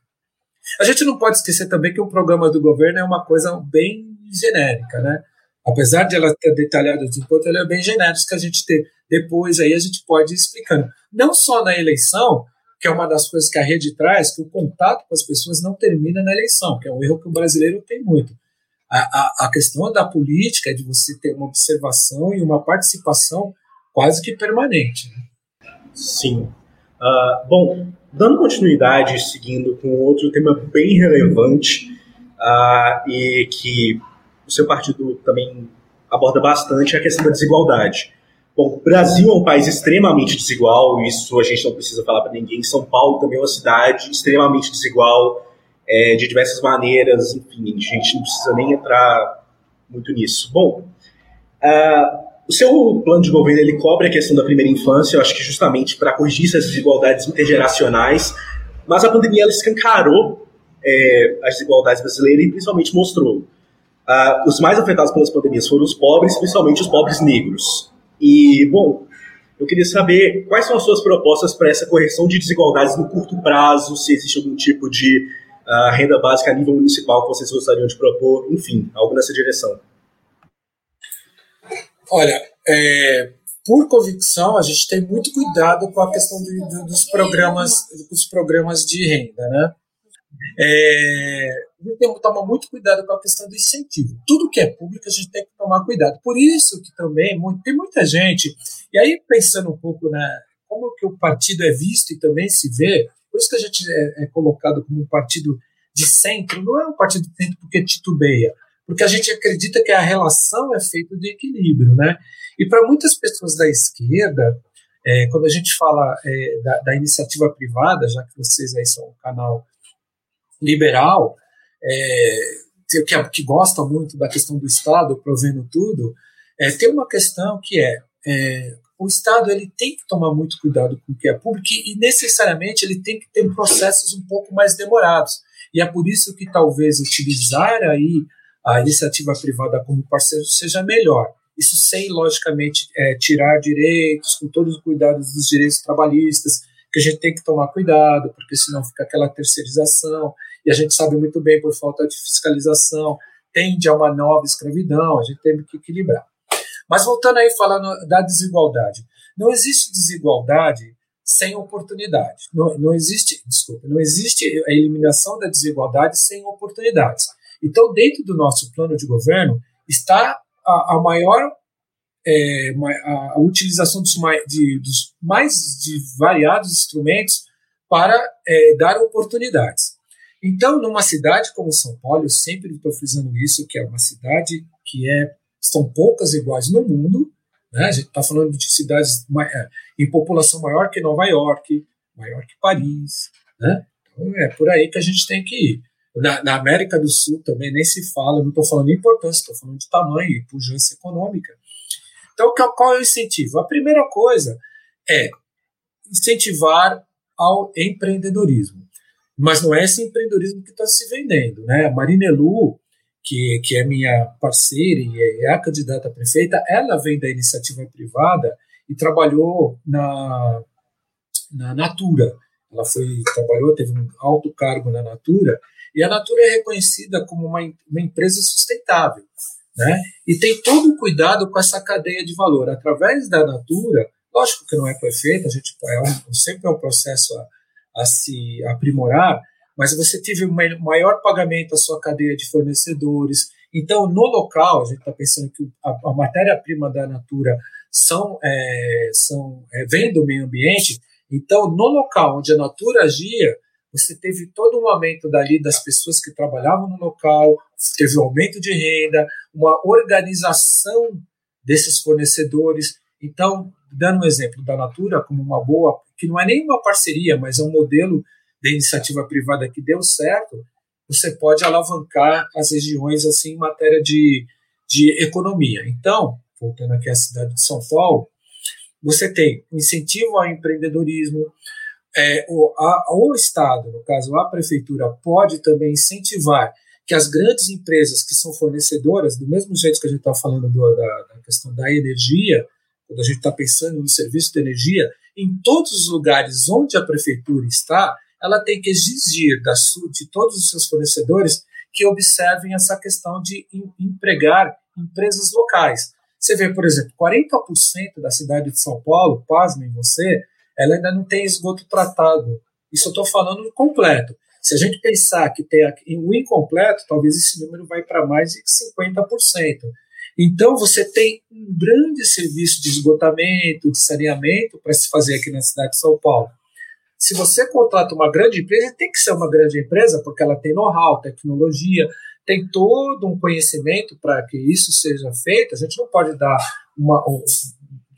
S2: A gente não pode esquecer também que o programa do governo é uma coisa bem genérica, né? Apesar de ela ter detalhado de ponto, ela é bem genérica que a gente ter depois aí a gente pode ir explicando. Não só na eleição, que é uma das coisas que a rede traz, que o contato com as pessoas não termina na eleição, que é um erro que o brasileiro tem muito. A, a, a questão da política é de você ter uma observação e uma participação quase que permanente. Né?
S3: Sim. Uh, bom, dando continuidade, seguindo com outro tema bem relevante uh, e que o seu partido também aborda bastante, a questão da desigualdade. Bom, o Brasil é um país extremamente desigual, isso a gente não precisa falar para ninguém. São Paulo também é uma cidade extremamente desigual, é, de diversas maneiras, enfim, a gente não precisa nem entrar muito nisso. Bom, uh, o seu plano de governo ele cobre a questão da primeira infância, eu acho que justamente para corrigir essas desigualdades intergeracionais, mas a pandemia ela escancarou é, as desigualdades brasileiras e principalmente mostrou uh, os mais afetados pelas pandemias foram os pobres, principalmente os pobres negros. E, bom, eu queria saber quais são as suas propostas para essa correção de desigualdades no curto prazo, se existe algum tipo de uh, renda básica a nível municipal que vocês gostariam de propor, enfim, algo nessa direção.
S2: Olha, é, por convicção, a gente tem muito cuidado com a questão de, de, dos programas, dos programas de renda, né? É, a gente tem que tomar muito cuidado com a questão do incentivo. Tudo que é público a gente tem que tomar cuidado. Por isso que também tem muita gente, e aí pensando um pouco na como que o partido é visto e também se vê, por isso que a gente é, é colocado como um partido de centro, não é um partido de centro porque titubeia, porque a gente acredita que a relação é feita de equilíbrio, né? E para muitas pessoas da esquerda, é, quando a gente fala é, da, da, iniciativa privada, já que vocês aí são um canal liberal, é, que, que gosta muito da questão do Estado provendo tudo, é, tem uma questão que é, é, o Estado ele tem que tomar muito cuidado com o que é público e necessariamente ele tem que ter processos um pouco mais demorados. E é por isso que talvez utilizar aí a iniciativa privada como parceiro seja melhor. Isso sem, logicamente, é, tirar direitos, com todos os cuidados dos direitos trabalhistas, que a gente tem que tomar cuidado, porque senão fica aquela terceirização, e a gente sabe muito bem, por falta de fiscalização, tende a uma nova escravidão, a gente tem que equilibrar. Mas voltando aí falando da desigualdade, não existe desigualdade sem oportunidade. Não, não existe, desculpa, não existe a eliminação da desigualdade sem oportunidades. Então, dentro do nosso plano de governo está a, a maior é, a, a, utilização dos mais, de, dos mais de variados instrumentos para é, dar oportunidades. Então, numa cidade como São Paulo, eu sempre estou frisando isso, que é uma cidade que é são poucas iguais no mundo. Né? A gente está falando de cidades é, em população maior que Nova York, maior que Paris. Né? Então, é por aí que a gente tem que ir. Na, na América do Sul também nem se fala, não estou falando de importância, estou falando de tamanho e pujança econômica. Então, qual é o incentivo? A primeira coisa é incentivar ao empreendedorismo. Mas não é esse empreendedorismo que está se vendendo. Né? A Marinelu, que, que é minha parceira e é a candidata a prefeita, ela vem da iniciativa privada e trabalhou na, na Natura. Ela foi trabalhou, teve um alto cargo na Natura, e a Natura é reconhecida como uma, uma empresa sustentável. Né? E tem todo o cuidado com essa cadeia de valor. Através da Natura, lógico que não é perfeita, a gente é um, sempre é um processo a, a se aprimorar, mas você teve um maior pagamento à sua cadeia de fornecedores. Então, no local, a gente está pensando que a, a matéria-prima da Natura são, é, são é, vem do meio ambiente. Então, no local onde a Natura agia, você teve todo um aumento dali das pessoas que trabalhavam no local, teve um aumento de renda, uma organização desses fornecedores. Então, dando um exemplo da Natura como uma boa, que não é nem uma parceria, mas é um modelo de iniciativa privada que deu certo, você pode alavancar as regiões assim em matéria de, de economia. Então, voltando aqui à cidade de São Paulo, você tem incentivo ao empreendedorismo, é, o, a, o Estado, no caso a Prefeitura, pode também incentivar que as grandes empresas que são fornecedoras, do mesmo jeito que a gente está falando do, da, da, questão da energia, quando a gente está pensando no serviço de energia, em todos os lugares onde a prefeitura está, ela tem que exigir da, de todos os seus fornecedores que observem essa questão de empregar empresas locais. Você vê, por exemplo, 40% da cidade de São Paulo, pasmem você, ela ainda não tem esgoto tratado. Isso eu estou falando completo. Se a gente pensar que tem o incompleto, talvez esse número vai para mais de 50%. Então, você tem um grande serviço de esgotamento, de saneamento para se fazer aqui na cidade de São Paulo. Se você contrata uma grande empresa, tem que ser uma grande empresa, porque ela tem know-how, tecnologia, tem todo um conhecimento para que isso seja feito. A gente não pode dar uma, um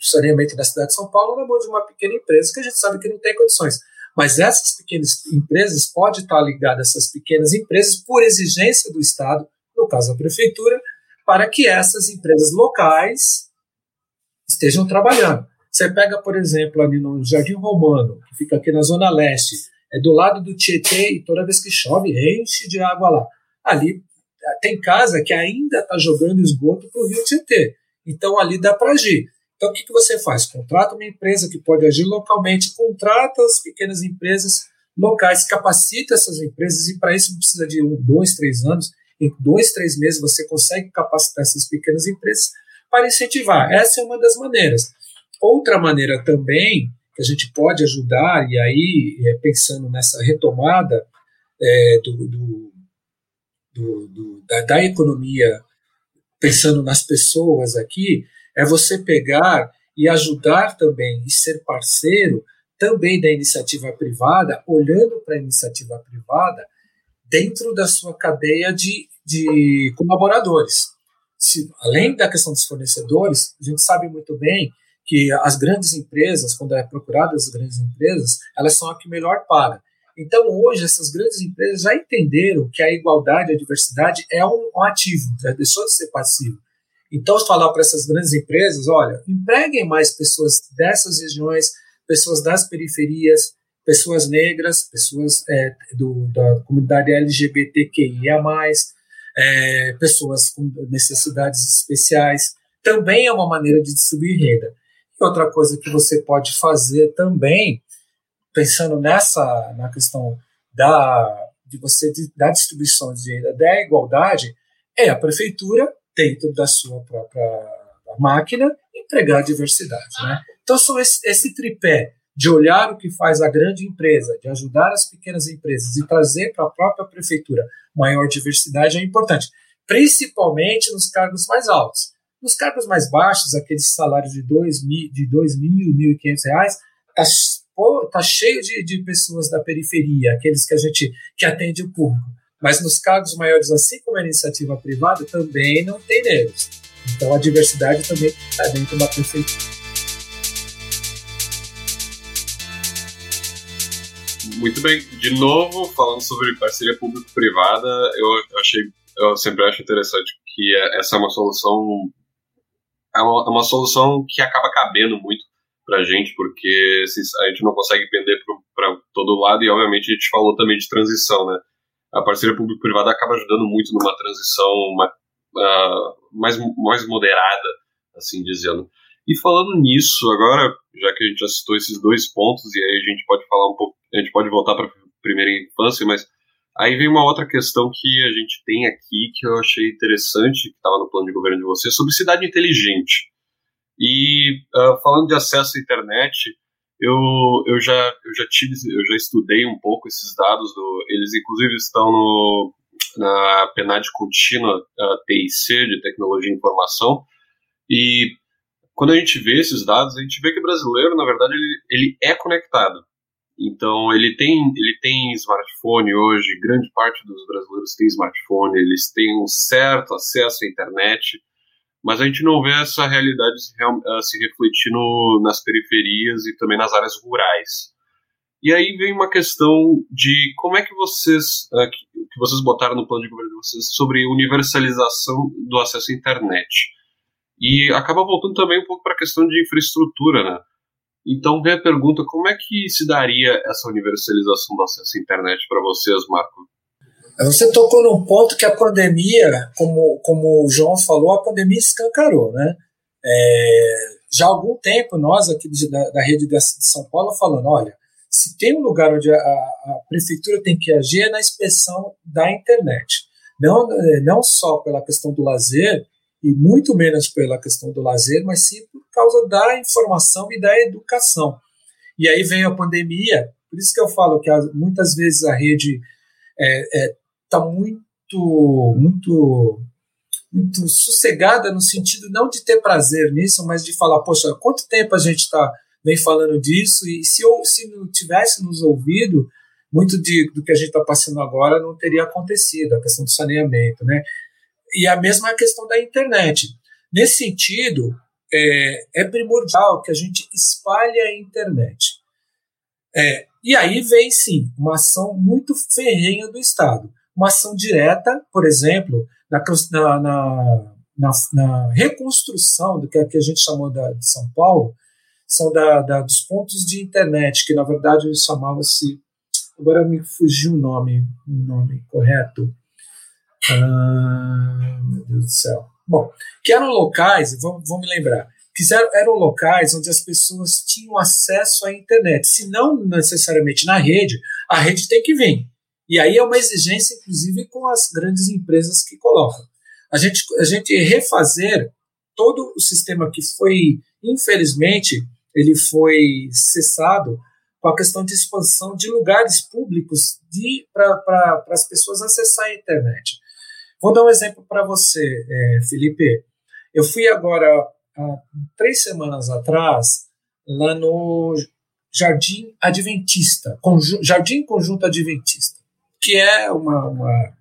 S2: saneamento da cidade de São Paulo na mão de uma pequena empresa que a gente sabe que não tem condições. Mas essas pequenas empresas podem estar ligadas a essas pequenas empresas por exigência do Estado, no caso a prefeitura, para que essas empresas locais estejam trabalhando. Você pega, por exemplo, ali no Jardim Romano, que fica aqui na Zona Leste, é do lado do Tietê, e toda vez que chove, enche de água lá. Ali tem casa que ainda está jogando esgoto para o Rio Tietê. Então ali dá para agir. Então, o que, que você faz? Contrata uma empresa que pode agir localmente, contrata as pequenas empresas locais, capacita essas empresas, e para isso precisa de um, dois, três anos. Em dois, três meses você consegue capacitar essas pequenas empresas para incentivar. Essa é uma das maneiras. Outra maneira também que a gente pode ajudar, e aí é, pensando nessa retomada é, do, do, do, do da, da economia, pensando nas pessoas aqui, é você pegar e ajudar também e ser parceiro também da iniciativa privada, olhando para a iniciativa privada dentro da sua cadeia de, de colaboradores. Se, além da questão dos fornecedores, a gente sabe muito bem que as grandes empresas, quando é procurada as grandes empresas, elas são a que melhor paga. Então, hoje, essas grandes empresas já entenderam que a igualdade a diversidade é um, ativo, já deixou de ser passivo. Então, falar para essas grandes empresas, olha, empreguem mais pessoas dessas regiões, pessoas das periferias, pessoas negras, pessoas é, do, da comunidade LGBTQIA+, é, pessoas com necessidades especiais, também é uma maneira de distribuir renda. E outra coisa que você pode fazer também, pensando nessa, na questão da, de você, da distribuição de renda, da igualdade, é a prefeitura dentro da sua própria máquina, empregar diversidade. Né? Então, são esse, esse tripé de olhar o que faz a grande empresa, de ajudar as pequenas empresas e trazer para a própria prefeitura maior diversidade é importante, principalmente nos cargos mais altos. Nos cargos mais baixos, aqueles salários de dois mil, de dois mil, mil e quinhentos reais, tá, tá cheio de, de pessoas da periferia, aqueles que a gente que atende o público. Mas nos cargos maiores, assim como a iniciativa privada, também não tem negros. Então a diversidade também está dentro da prefeitura.
S1: Muito bem. De novo, falando sobre parceria público-privada, eu achei, eu sempre acho interessante que essa é uma solução, é uma, é uma solução que acaba cabendo muito para a gente, porque a gente não consegue pender para todo lado e, obviamente, a gente falou também de transição, né? a parceria público-privada acaba ajudando muito numa transição uh, mais, mais moderada, assim dizendo. E falando nisso, agora, já que a gente já citou esses dois pontos, e aí a gente pode falar um pouco, a gente pode voltar para primeira infância, mas aí vem uma outra questão que a gente tem aqui que eu achei interessante, que estava no plano de governo de vocês, sobre cidade inteligente. E uh, falando de acesso à internet, eu, eu, já, eu já tive, eu já estudei um pouco esses dados, do, eles inclusive estão no, na PNAD contínua uh, TIC, de Tecnologia e Informação, e quando a gente vê esses dados, a gente vê que o brasileiro, na verdade, ele, ele é conectado. Então, ele tem, ele tem smartphone hoje, grande parte dos brasileiros tem smartphone, eles têm um certo acesso à internet, mas a gente não vê essa realidade se, uh, se refletindo nas periferias e também nas áreas rurais. E aí vem uma questão de como é que vocês, que, que, vocês botaram no plano de governo de vocês sobre universalização do acesso à internet. E acaba voltando também um pouco para a questão de infraestrutura, né? Então vem a pergunta, como é que se daria essa universalização do acesso à internet para vocês, Marco?
S2: Você tocou num ponto que a pandemia, como, como o João falou, a pandemia escancarou, né? É, já há algum tempo, nós aqui da, da rede de São Paulo falando, olha, se tem um lugar onde a, a, prefeitura tem que agir é na inspeção da internet. Não, não só pela questão do lazer, e muito menos pela questão do lazer, mas sim por causa da informação e da educação. E aí veio a pandemia, por isso que eu falo que muitas vezes a rede está é, é, tá muito, muito muito sossegada no sentido não de ter prazer nisso, mas de falar, poxa, quanto tempo a gente está vem falando disso e se eu se não tivesse nos ouvido, muito de, do que a gente está passando agora não teria acontecido, a questão do saneamento, né? E a mesma questão da internet. Nesse sentido, é, é primordial que a gente espalhe a internet. É, e aí vem, sim, uma ação muito ferrenha do Estado. Uma ação direta, por exemplo, na, na, na, na reconstrução do que a gente chamou da, de São Paulo, são da, da, dos pontos de internet, que na verdade chamava-se. Agora me fugiu o nome, o nome correto. Ah, meu Deus do céu. Bom, que eram locais, vamos, me lembrar, que eram locais onde as pessoas tinham acesso à internet. Se não necessariamente na rede, a rede tem que vir. E aí é uma exigência, inclusive, com as grandes empresas que colocam. A gente, a gente refazer todo o sistema que foi, infelizmente, ele foi cessado com a questão de expansão de lugares públicos para as pessoas acessar a internet. Vou dar um exemplo para você, é, Felipe. Eu fui agora, há três semanas atrás, lá no Jardim Adventista, Conju Jardim Conjunto Adventista que é uma, uma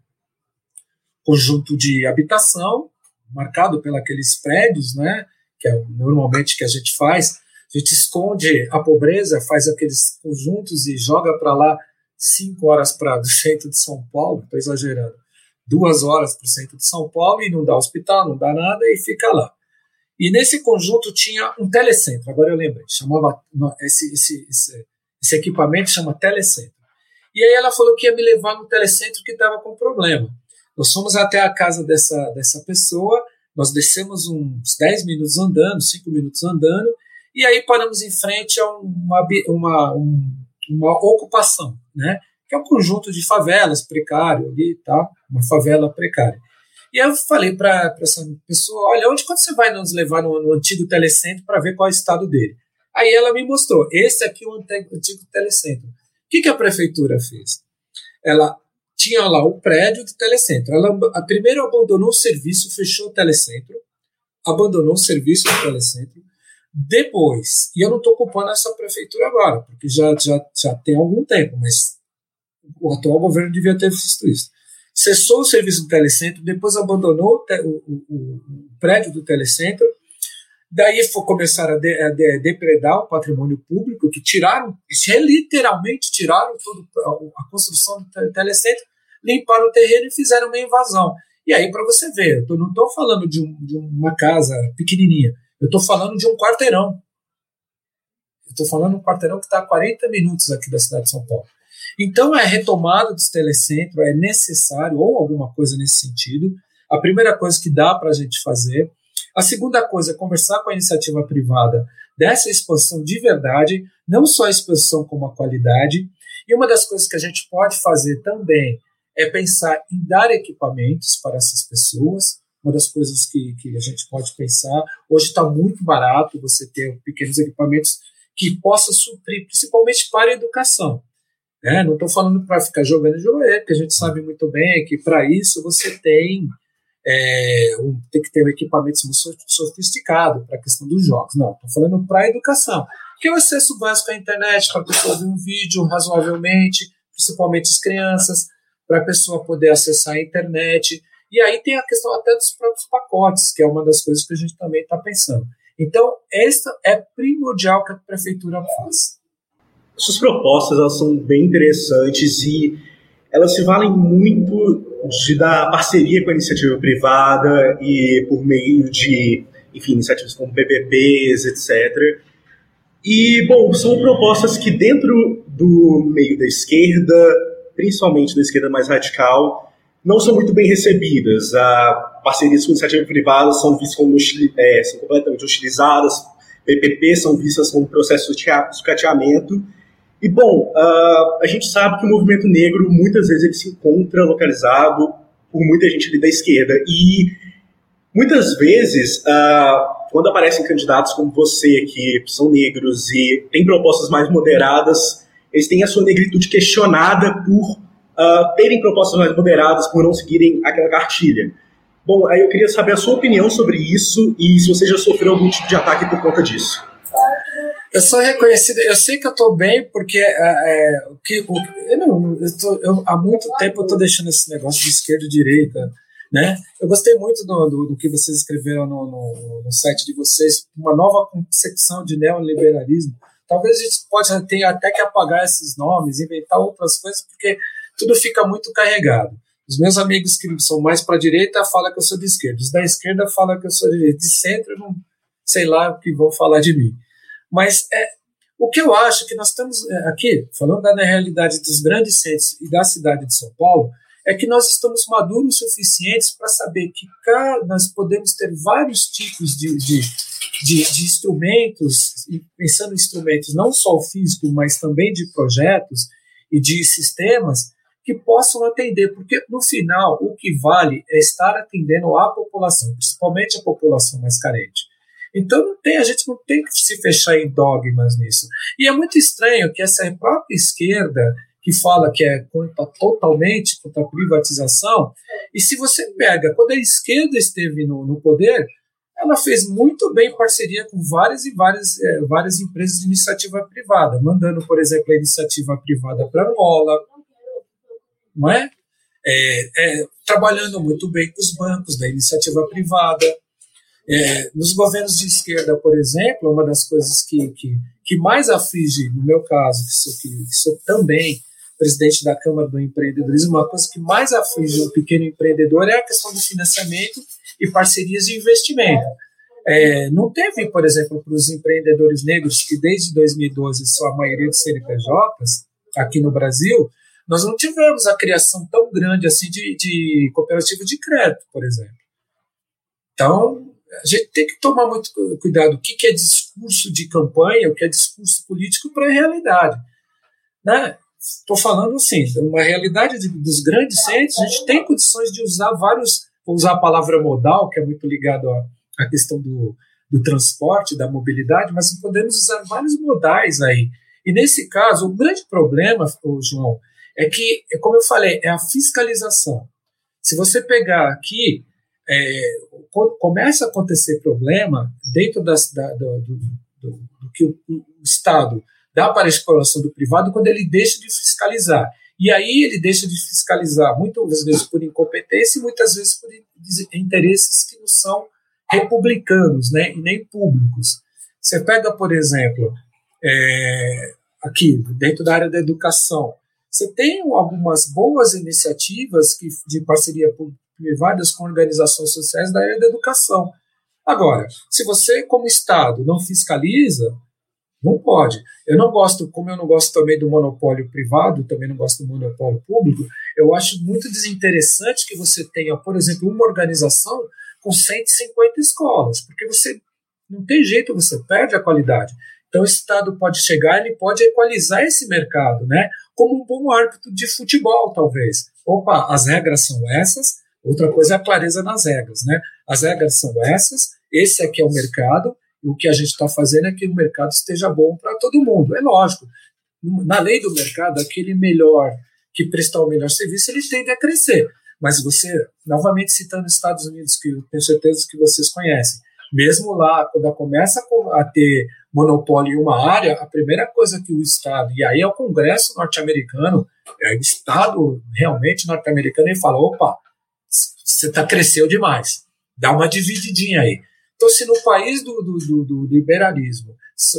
S2: conjunto de habitação marcado pelos prédios, né? Que é normalmente que a gente faz. A gente esconde a pobreza, faz aqueles conjuntos e joga para lá cinco horas para [LAUGHS] do centro de São Paulo, estou exagerando, duas horas para o centro de São Paulo e não dá hospital, não dá nada e fica lá. E nesse conjunto tinha um telecentro, agora eu lembrei, chamava esse, esse, esse, esse equipamento chama telecentro. E aí ela falou que ia me levar no telecentro que estava com problema. Nós fomos até a casa dessa, dessa pessoa, nós descemos uns 10 minutos andando, 5 minutos andando, e aí paramos em frente a uma, uma, uma ocupação, né? Que é um conjunto de favelas precário ali, tá? uma favela precária. E eu falei para essa pessoa: olha, onde quando você vai nos levar no, no antigo telecentro para ver qual é o estado dele? Aí ela me mostrou: esse aqui é o antigo, telecentro. O que, que a prefeitura fez? Ela tinha lá o prédio do telecentro. Ela a, primeiro abandonou o serviço, fechou o telecentro, abandonou o serviço do telecentro. Depois, e eu não estou culpando essa prefeitura agora, porque já, já, já tem algum tempo, mas o atual governo devia ter visto isso. Cessou o serviço do telecentro, depois abandonou o, o, o, o prédio do telecentro Daí for começar a, de, a de, depredar o patrimônio público, que tiraram, é literalmente tiraram todo, a, a construção do telecentro, limparam o terreno e fizeram uma invasão. E aí, para você ver, eu não estou falando de, um, de, uma casa pequenininha, eu estou falando de um quarteirão. Eu estou falando de um quarteirão que está a 40 minutos aqui da cidade de São Paulo. Então, é retomada dos telecentros, é necessário, ou alguma coisa nesse sentido. A primeira coisa que dá para a gente fazer a segunda coisa é conversar com a iniciativa privada dessa expansão de verdade, não só a expansão como a qualidade. E uma das coisas que a gente pode fazer também é pensar em dar equipamentos para essas pessoas. Uma das coisas que, que a gente pode pensar, hoje está muito barato você ter pequenos equipamentos que possam suprir, principalmente para a educação. É, não estou falando para ficar jogando joelho, porque a gente sabe muito bem que para isso você tem é, um, tem que ter um equipamento sofisticado para a questão dos jogos. Não, estou falando para a educação. Que é o acesso básico à internet para a pessoa ver um vídeo razoavelmente, principalmente as crianças, para a pessoa poder acessar a internet. E aí tem a questão até dos próprios pacotes, que é uma das coisas que a gente também está pensando. Então, esta é primordial que a prefeitura faça.
S3: Suas propostas elas são bem interessantes e elas se valem muito de dar parceria com a iniciativa privada e por meio de, enfim, iniciativas como PPPs, etc. E, bom, são propostas que dentro do meio da esquerda, principalmente da esquerda mais radical, não são muito bem recebidas. A parcerias com iniciativa privada são vistas como é, são completamente hostilizadas, PPP são vistas como processo de sucateamento. E, bom, uh, a gente sabe que o movimento negro, muitas vezes, ele se encontra localizado por muita gente ali da esquerda. E, muitas vezes, uh, quando aparecem candidatos como você, que são negros e têm propostas mais moderadas, eles têm a sua negritude questionada por uh, terem propostas mais moderadas, por não seguirem aquela cartilha. Bom, aí eu queria saber a sua opinião sobre isso e se você já sofreu algum tipo de ataque por conta disso.
S2: Eu sou reconhecido, eu sei que eu estou bem, porque é, é, que, o, eu, eu, tô, eu há muito tempo eu estou deixando esse negócio de esquerda e direita né? Eu gostei muito do, do, do que vocês escreveram no, no, no, site de vocês, uma nova concepção de neoliberalismo. Talvez a gente pode ter até que apagar esses nomes, inventar outras coisas, porque tudo fica muito carregado. Os meus amigos que são mais para a direita falam que eu sou de esquerda, os da esquerda falam que eu sou de de centro, não sei lá o que vão falar de mim. Mas é, o que eu acho que nós estamos é, aqui, falando da realidade dos grandes centros e da cidade de São Paulo, é que nós estamos maduros o suficientes para saber que nós podemos ter vários tipos de, de, de, de instrumentos, pensando em instrumentos não só físicos, mas também de projetos e de sistemas que possam atender, porque no final o que vale é estar atendendo a população, principalmente a população mais carente. Então não tem, a gente não tem que se fechar em dogmas nisso. E é muito estranho que essa própria esquerda que fala que é contra, totalmente contra a privatização. E se você pega, quando a esquerda esteve no, no poder, ela fez muito bem parceria com várias e várias, é, várias empresas de iniciativa privada, mandando, por exemplo, a iniciativa privada para Angola, não é? É, é? trabalhando muito bem com os bancos da iniciativa privada. É, nos governos de esquerda, por exemplo, uma das coisas que, que, que mais aflige, no meu caso, que sou, que, que sou também presidente da Câmara do Empreendedorismo, uma coisa que mais aflige o pequeno empreendedor é a questão do financiamento e parcerias de investimento. É, não teve, por exemplo, para os empreendedores negros, que desde 2012 são a maioria dos CNPJs aqui no Brasil, nós não tivemos a criação tão grande assim de, de cooperativa de crédito, por exemplo. Então, a gente tem que tomar muito cuidado o que, é discurso de campanha, o que é discurso político para a realidade. Né? Estou falando assim, uma realidade de, dos grandes centros, a gente tem condições de usar vários, vou usar a palavra modal, que é muito ligado à, à questão do, do transporte, da mobilidade, mas podemos usar vários modais aí. E nesse caso, o grande problema, João, é que, como eu falei, é a fiscalização. Se você pegar aqui, é, começa a acontecer problema dentro da, do, do, do, do, que o, o Estado dá para a exploração do privado quando ele deixa de fiscalizar. E aí ele deixa de fiscalizar, muitas vezes por incompetência e muitas vezes por interesses que não são republicanos né, e nem públicos. Você pega, por exemplo, é, aqui, dentro da área da educação, você tem algumas boas iniciativas que, de parceria privadas com organizações sociais da área da educação. Agora, se você, como Estado, não fiscaliza, não pode. Eu não gosto, como eu não gosto também do monopólio privado, também não gosto do monopólio público, eu acho muito desinteressante que você tenha, por exemplo, uma organização com 150 escolas, porque você não tem jeito, você perde a qualidade. Então o Estado pode chegar, ele pode equalizar esse mercado, né? Como um bom árbitro de futebol, talvez. Opa, as regras são essas, outra coisa é a clareza nas regras, né? As regras são essas, esse aqui é o mercado, e o que a gente está fazendo é que o mercado esteja bom para todo mundo. É lógico. Na lei do mercado, aquele melhor que prestar o melhor serviço, ele tende a crescer. Mas você, novamente citando os Estados Unidos, que eu tenho certeza que vocês conhecem, mesmo lá, quando começa a ter monopólio em uma área, a primeira coisa que o Estado, e aí é o Congresso norte-americano, é o Estado realmente norte-americano, ele fala: opa, você tá, cresceu demais, dá uma divididinha aí. Então, se no país do, do, do, liberalismo,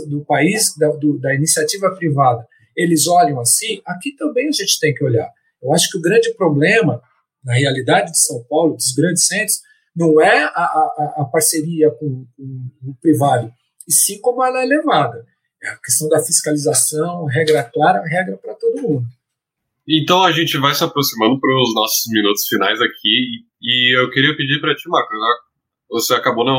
S2: do país da, do, da iniciativa privada, eles olham assim, aqui também a gente tem que olhar. Eu acho que o grande problema, na realidade de São Paulo, dos grandes centros, não é a, a, a parceria com, com, o privado, e sim como ela é levada. É a questão da fiscalização, regra clara, regra para todo mundo.
S1: Então a gente vai se aproximando para os nossos minutos finais aqui e eu queria pedir para ti, Marcos, você acabou não,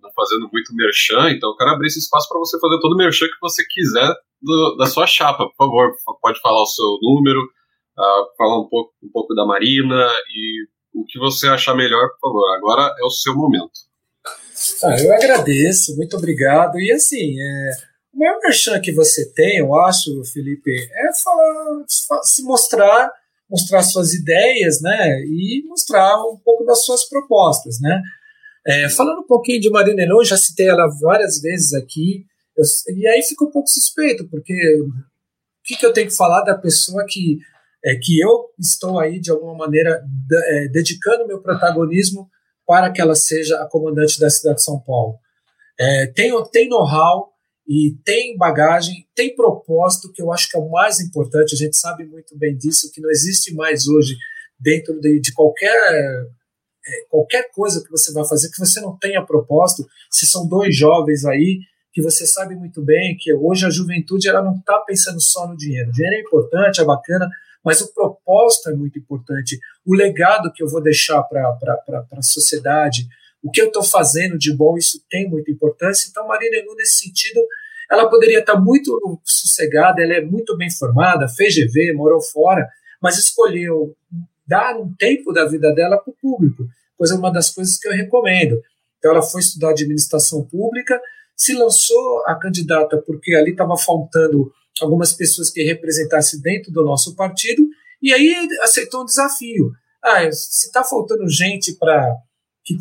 S1: não, fazendo muito merchan, então eu quero abrir esse espaço para você fazer todo o merchan que você quiser do, da sua chapa, por favor. Pode falar o seu número, uh, falar um pouco, um pouco da Marina e o que você achar melhor, por favor. Agora é o seu momento.
S2: Ah, eu agradeço, muito obrigado. E assim, é, o maior merchan que você tem, eu acho, Felipe, é falar, se mostrar, mostrar suas ideias, né? E mostrar um pouco das suas propostas, né? É, falando um pouquinho de Marina Enon, já citei ela várias vezes aqui, eu, e aí fica um pouco suspeito, porque o que, que eu tenho que falar da pessoa que, é, que eu estou aí, de alguma maneira, é, dedicando meu protagonismo para que ela seja a comandante da cidade de São Paulo? É, tem tem know-how e tem bagagem, tem propósito, que eu acho que é o mais importante, a gente sabe muito bem disso, que não existe mais hoje dentro de, de qualquer é, qualquer coisa que você vai fazer que você não tenha propósito, se são dois jovens aí que você sabe muito bem que hoje a juventude ela não está pensando só no dinheiro. O dinheiro é importante, é bacana, mas o propósito é muito importante. O legado que eu vou deixar para a sociedade, o que eu estou fazendo de bom, isso tem muita importância. Então, Marina Enu, nesse sentido, ela poderia estar tá muito sossegada, ela é muito bem formada, fez GV, morou fora, mas escolheu dar um tempo da vida dela para o público, pois é uma das coisas que eu recomendo. Então, ela foi estudar administração pública, se lançou a candidata porque ali estava faltando algumas pessoas que representassem dentro do nosso partido, e aí aceitou um desafio. Ah, se está faltando gente para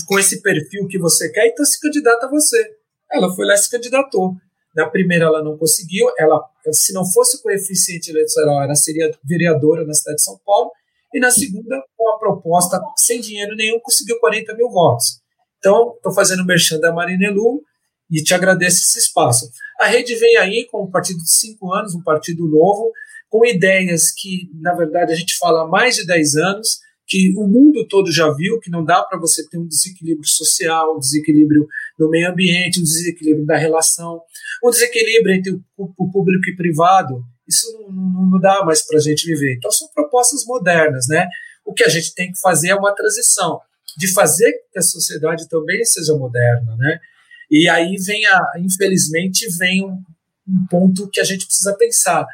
S2: com esse perfil que você quer, então se candidata a você. Ela foi lá e se candidatou. Na primeira ela não conseguiu, ela, se não fosse coeficiente eleitoral, ela seria vereadora na cidade de São Paulo, e na segunda, com a proposta sem dinheiro nenhum, conseguiu 40 mil votos. Então, estou fazendo o merchan da Marinelu e te agradeço esse espaço. A rede vem aí com um partido de cinco anos, um partido novo, com ideias que, na verdade, a gente fala há mais de 10 anos, que o mundo todo já viu, que não dá para você ter um desequilíbrio social, um desequilíbrio no meio ambiente, um desequilíbrio da relação, um desequilíbrio entre o público e privado, isso não, não, não dá mais para a gente viver. Então são propostas modernas, né? O que a gente tem que fazer é uma transição de fazer que a sociedade também seja moderna, né? E aí vem a, infelizmente, vem um, um ponto que a gente precisa pensar.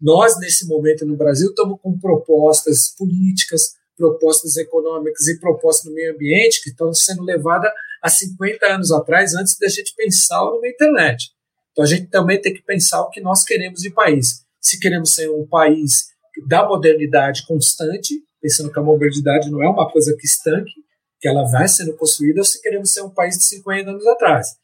S2: Nós nesse momento no Brasil estamos com propostas políticas, propostas econômicas e propostas no meio ambiente que estão sendo levadas há 50 anos atrás, antes da gente pensar numa internet. Então a gente também tem que pensar o que nós queremos de país se queremos ser um país da modernidade constante, pensando que a modernidade não é uma coisa que estanque, que ela vai sendo construída, ou se queremos ser um país de 50 anos atrás.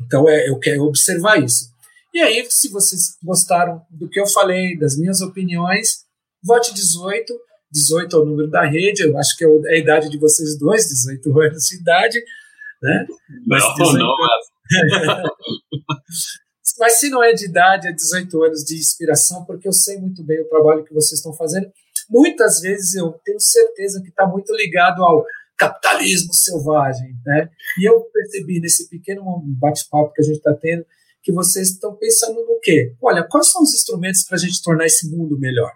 S2: Então, é, eu quero observar isso. E aí, se vocês gostaram do que eu falei, das minhas opiniões, vote 18. 18 é o número da rede, eu acho que é, é a idade de vocês dois, 18 [LAUGHS] anos de idade. Né?
S1: Mas não, 18... não, mas... [LAUGHS]
S2: Mas se não é de idade, é 18 anos de inspiração, porque eu sei muito bem o trabalho que vocês estão fazendo. Muitas vezes eu tenho certeza que está muito ligado ao capitalismo selvagem, né? E eu percebi nesse pequeno bate-papo que a gente está tendo que vocês estão pensando no quê? Olha, quais são os instrumentos para a gente tornar esse mundo melhor?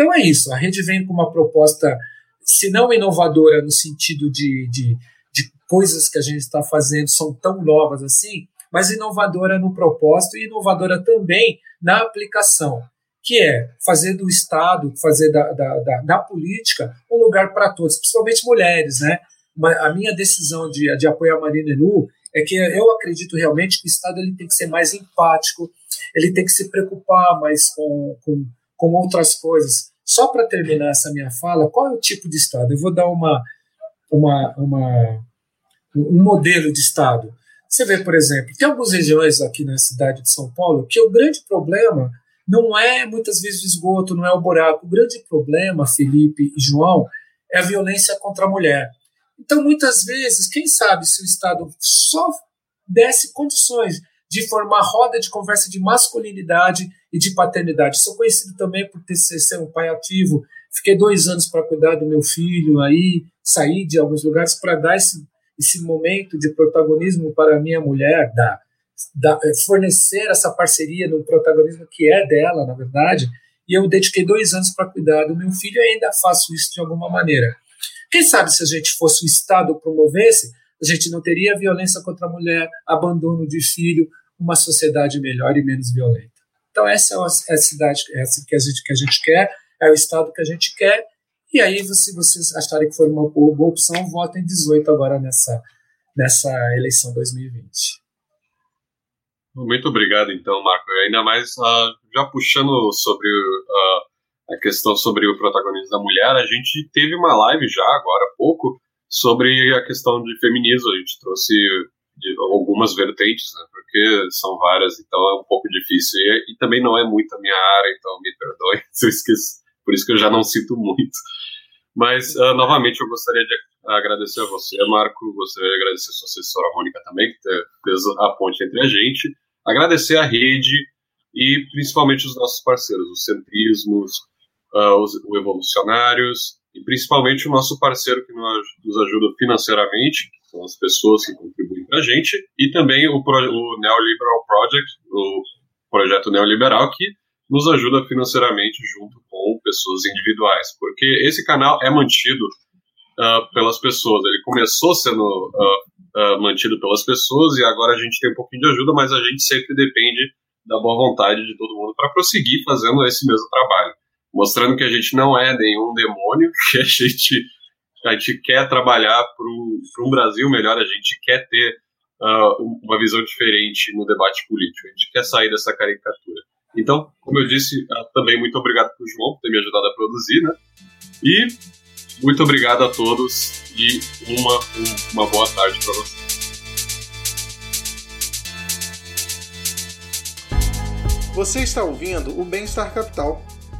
S2: Então é isso. A rede vem com uma proposta, se não inovadora no sentido de, de, de coisas que a gente está fazendo são tão novas assim, mas inovadora no propósito e inovadora também na aplicação, que é fazer do Estado, fazer da, da, da, da política um lugar para todos, principalmente mulheres. Né? a minha decisão de, de apoiar a Marina Enu é que eu acredito realmente que o Estado ele tem que ser mais empático, ele tem que se preocupar mais com, com, com outras coisas. Só para terminar essa minha fala, qual é o tipo de Estado? Eu vou dar uma, uma, uma, um modelo de Estado. Você vê, por exemplo, tem algumas regiões aqui na cidade de São Paulo que o grande problema não é muitas vezes o esgoto, não é o buraco. O grande problema, Felipe e João, é a violência contra a mulher. Então, muitas vezes, quem sabe se o Estado só desse condições de formar roda de conversa de masculinidade e de paternidade. Sou conhecido também por ter ser um pai ativo. Fiquei dois anos para cuidar do meu filho, aí saí de alguns lugares para dar esse esse momento de protagonismo para a minha mulher dá. fornecer essa parceria no protagonismo que é dela, na verdade, e eu dediquei dois anos para cuidar do meu filho e ainda faço isso de alguma maneira. Quem sabe se a gente fosse o Estado promovesse, a gente não teria violência contra a mulher, abandono de filho, uma sociedade melhor e menos violenta. Então essa é a cidade essa que a gente que a gente quer, é o Estado que a gente quer. E aí, se vocês acharem que for uma boa, boa opção, votem 18 agora nessa, nessa eleição 2020.
S1: Muito obrigado, então, Marco. Ainda mais uh, já puxando sobre uh, a questão sobre o protagonismo da mulher, a gente teve uma live já agora há pouco sobre a questão de feminismo. A gente trouxe algumas vertentes, né, porque são várias, então é um pouco difícil. E, e também não é muito a minha área, então me perdoe [LAUGHS] se eu esqueci. Por isso que eu já não sinto muito. Mas, uh, novamente, eu gostaria de agradecer a você, Marco, gostaria de agradecer a sua assessora Mônica também, que fez a ponte entre a gente, agradecer a rede e principalmente os nossos parceiros, os centrismos, uh, os o Evolucionários e principalmente o nosso parceiro que nos ajuda financeiramente, são as pessoas que contribuem para a gente, e também o, o Neoliberal Project, o projeto neoliberal, que nos ajuda financeiramente junto com pessoas individuais, porque esse canal é mantido uh, pelas pessoas. Ele começou sendo uh, uh, mantido pelas pessoas e agora a gente tem um pouquinho de ajuda, mas a gente sempre depende da boa vontade de todo mundo para prosseguir fazendo esse mesmo trabalho, mostrando que a gente não é nenhum demônio, [LAUGHS] que a gente a gente quer trabalhar para um Brasil melhor, a gente quer ter uma visão diferente no debate político, a gente quer sair dessa caricatura. Então, como eu disse, ah, também muito obrigado para o João por ter me ajudado a produzir, né? E muito obrigado a todos e uma, uma boa tarde para vocês.
S4: Você está ouvindo o Bem-Estar Capital.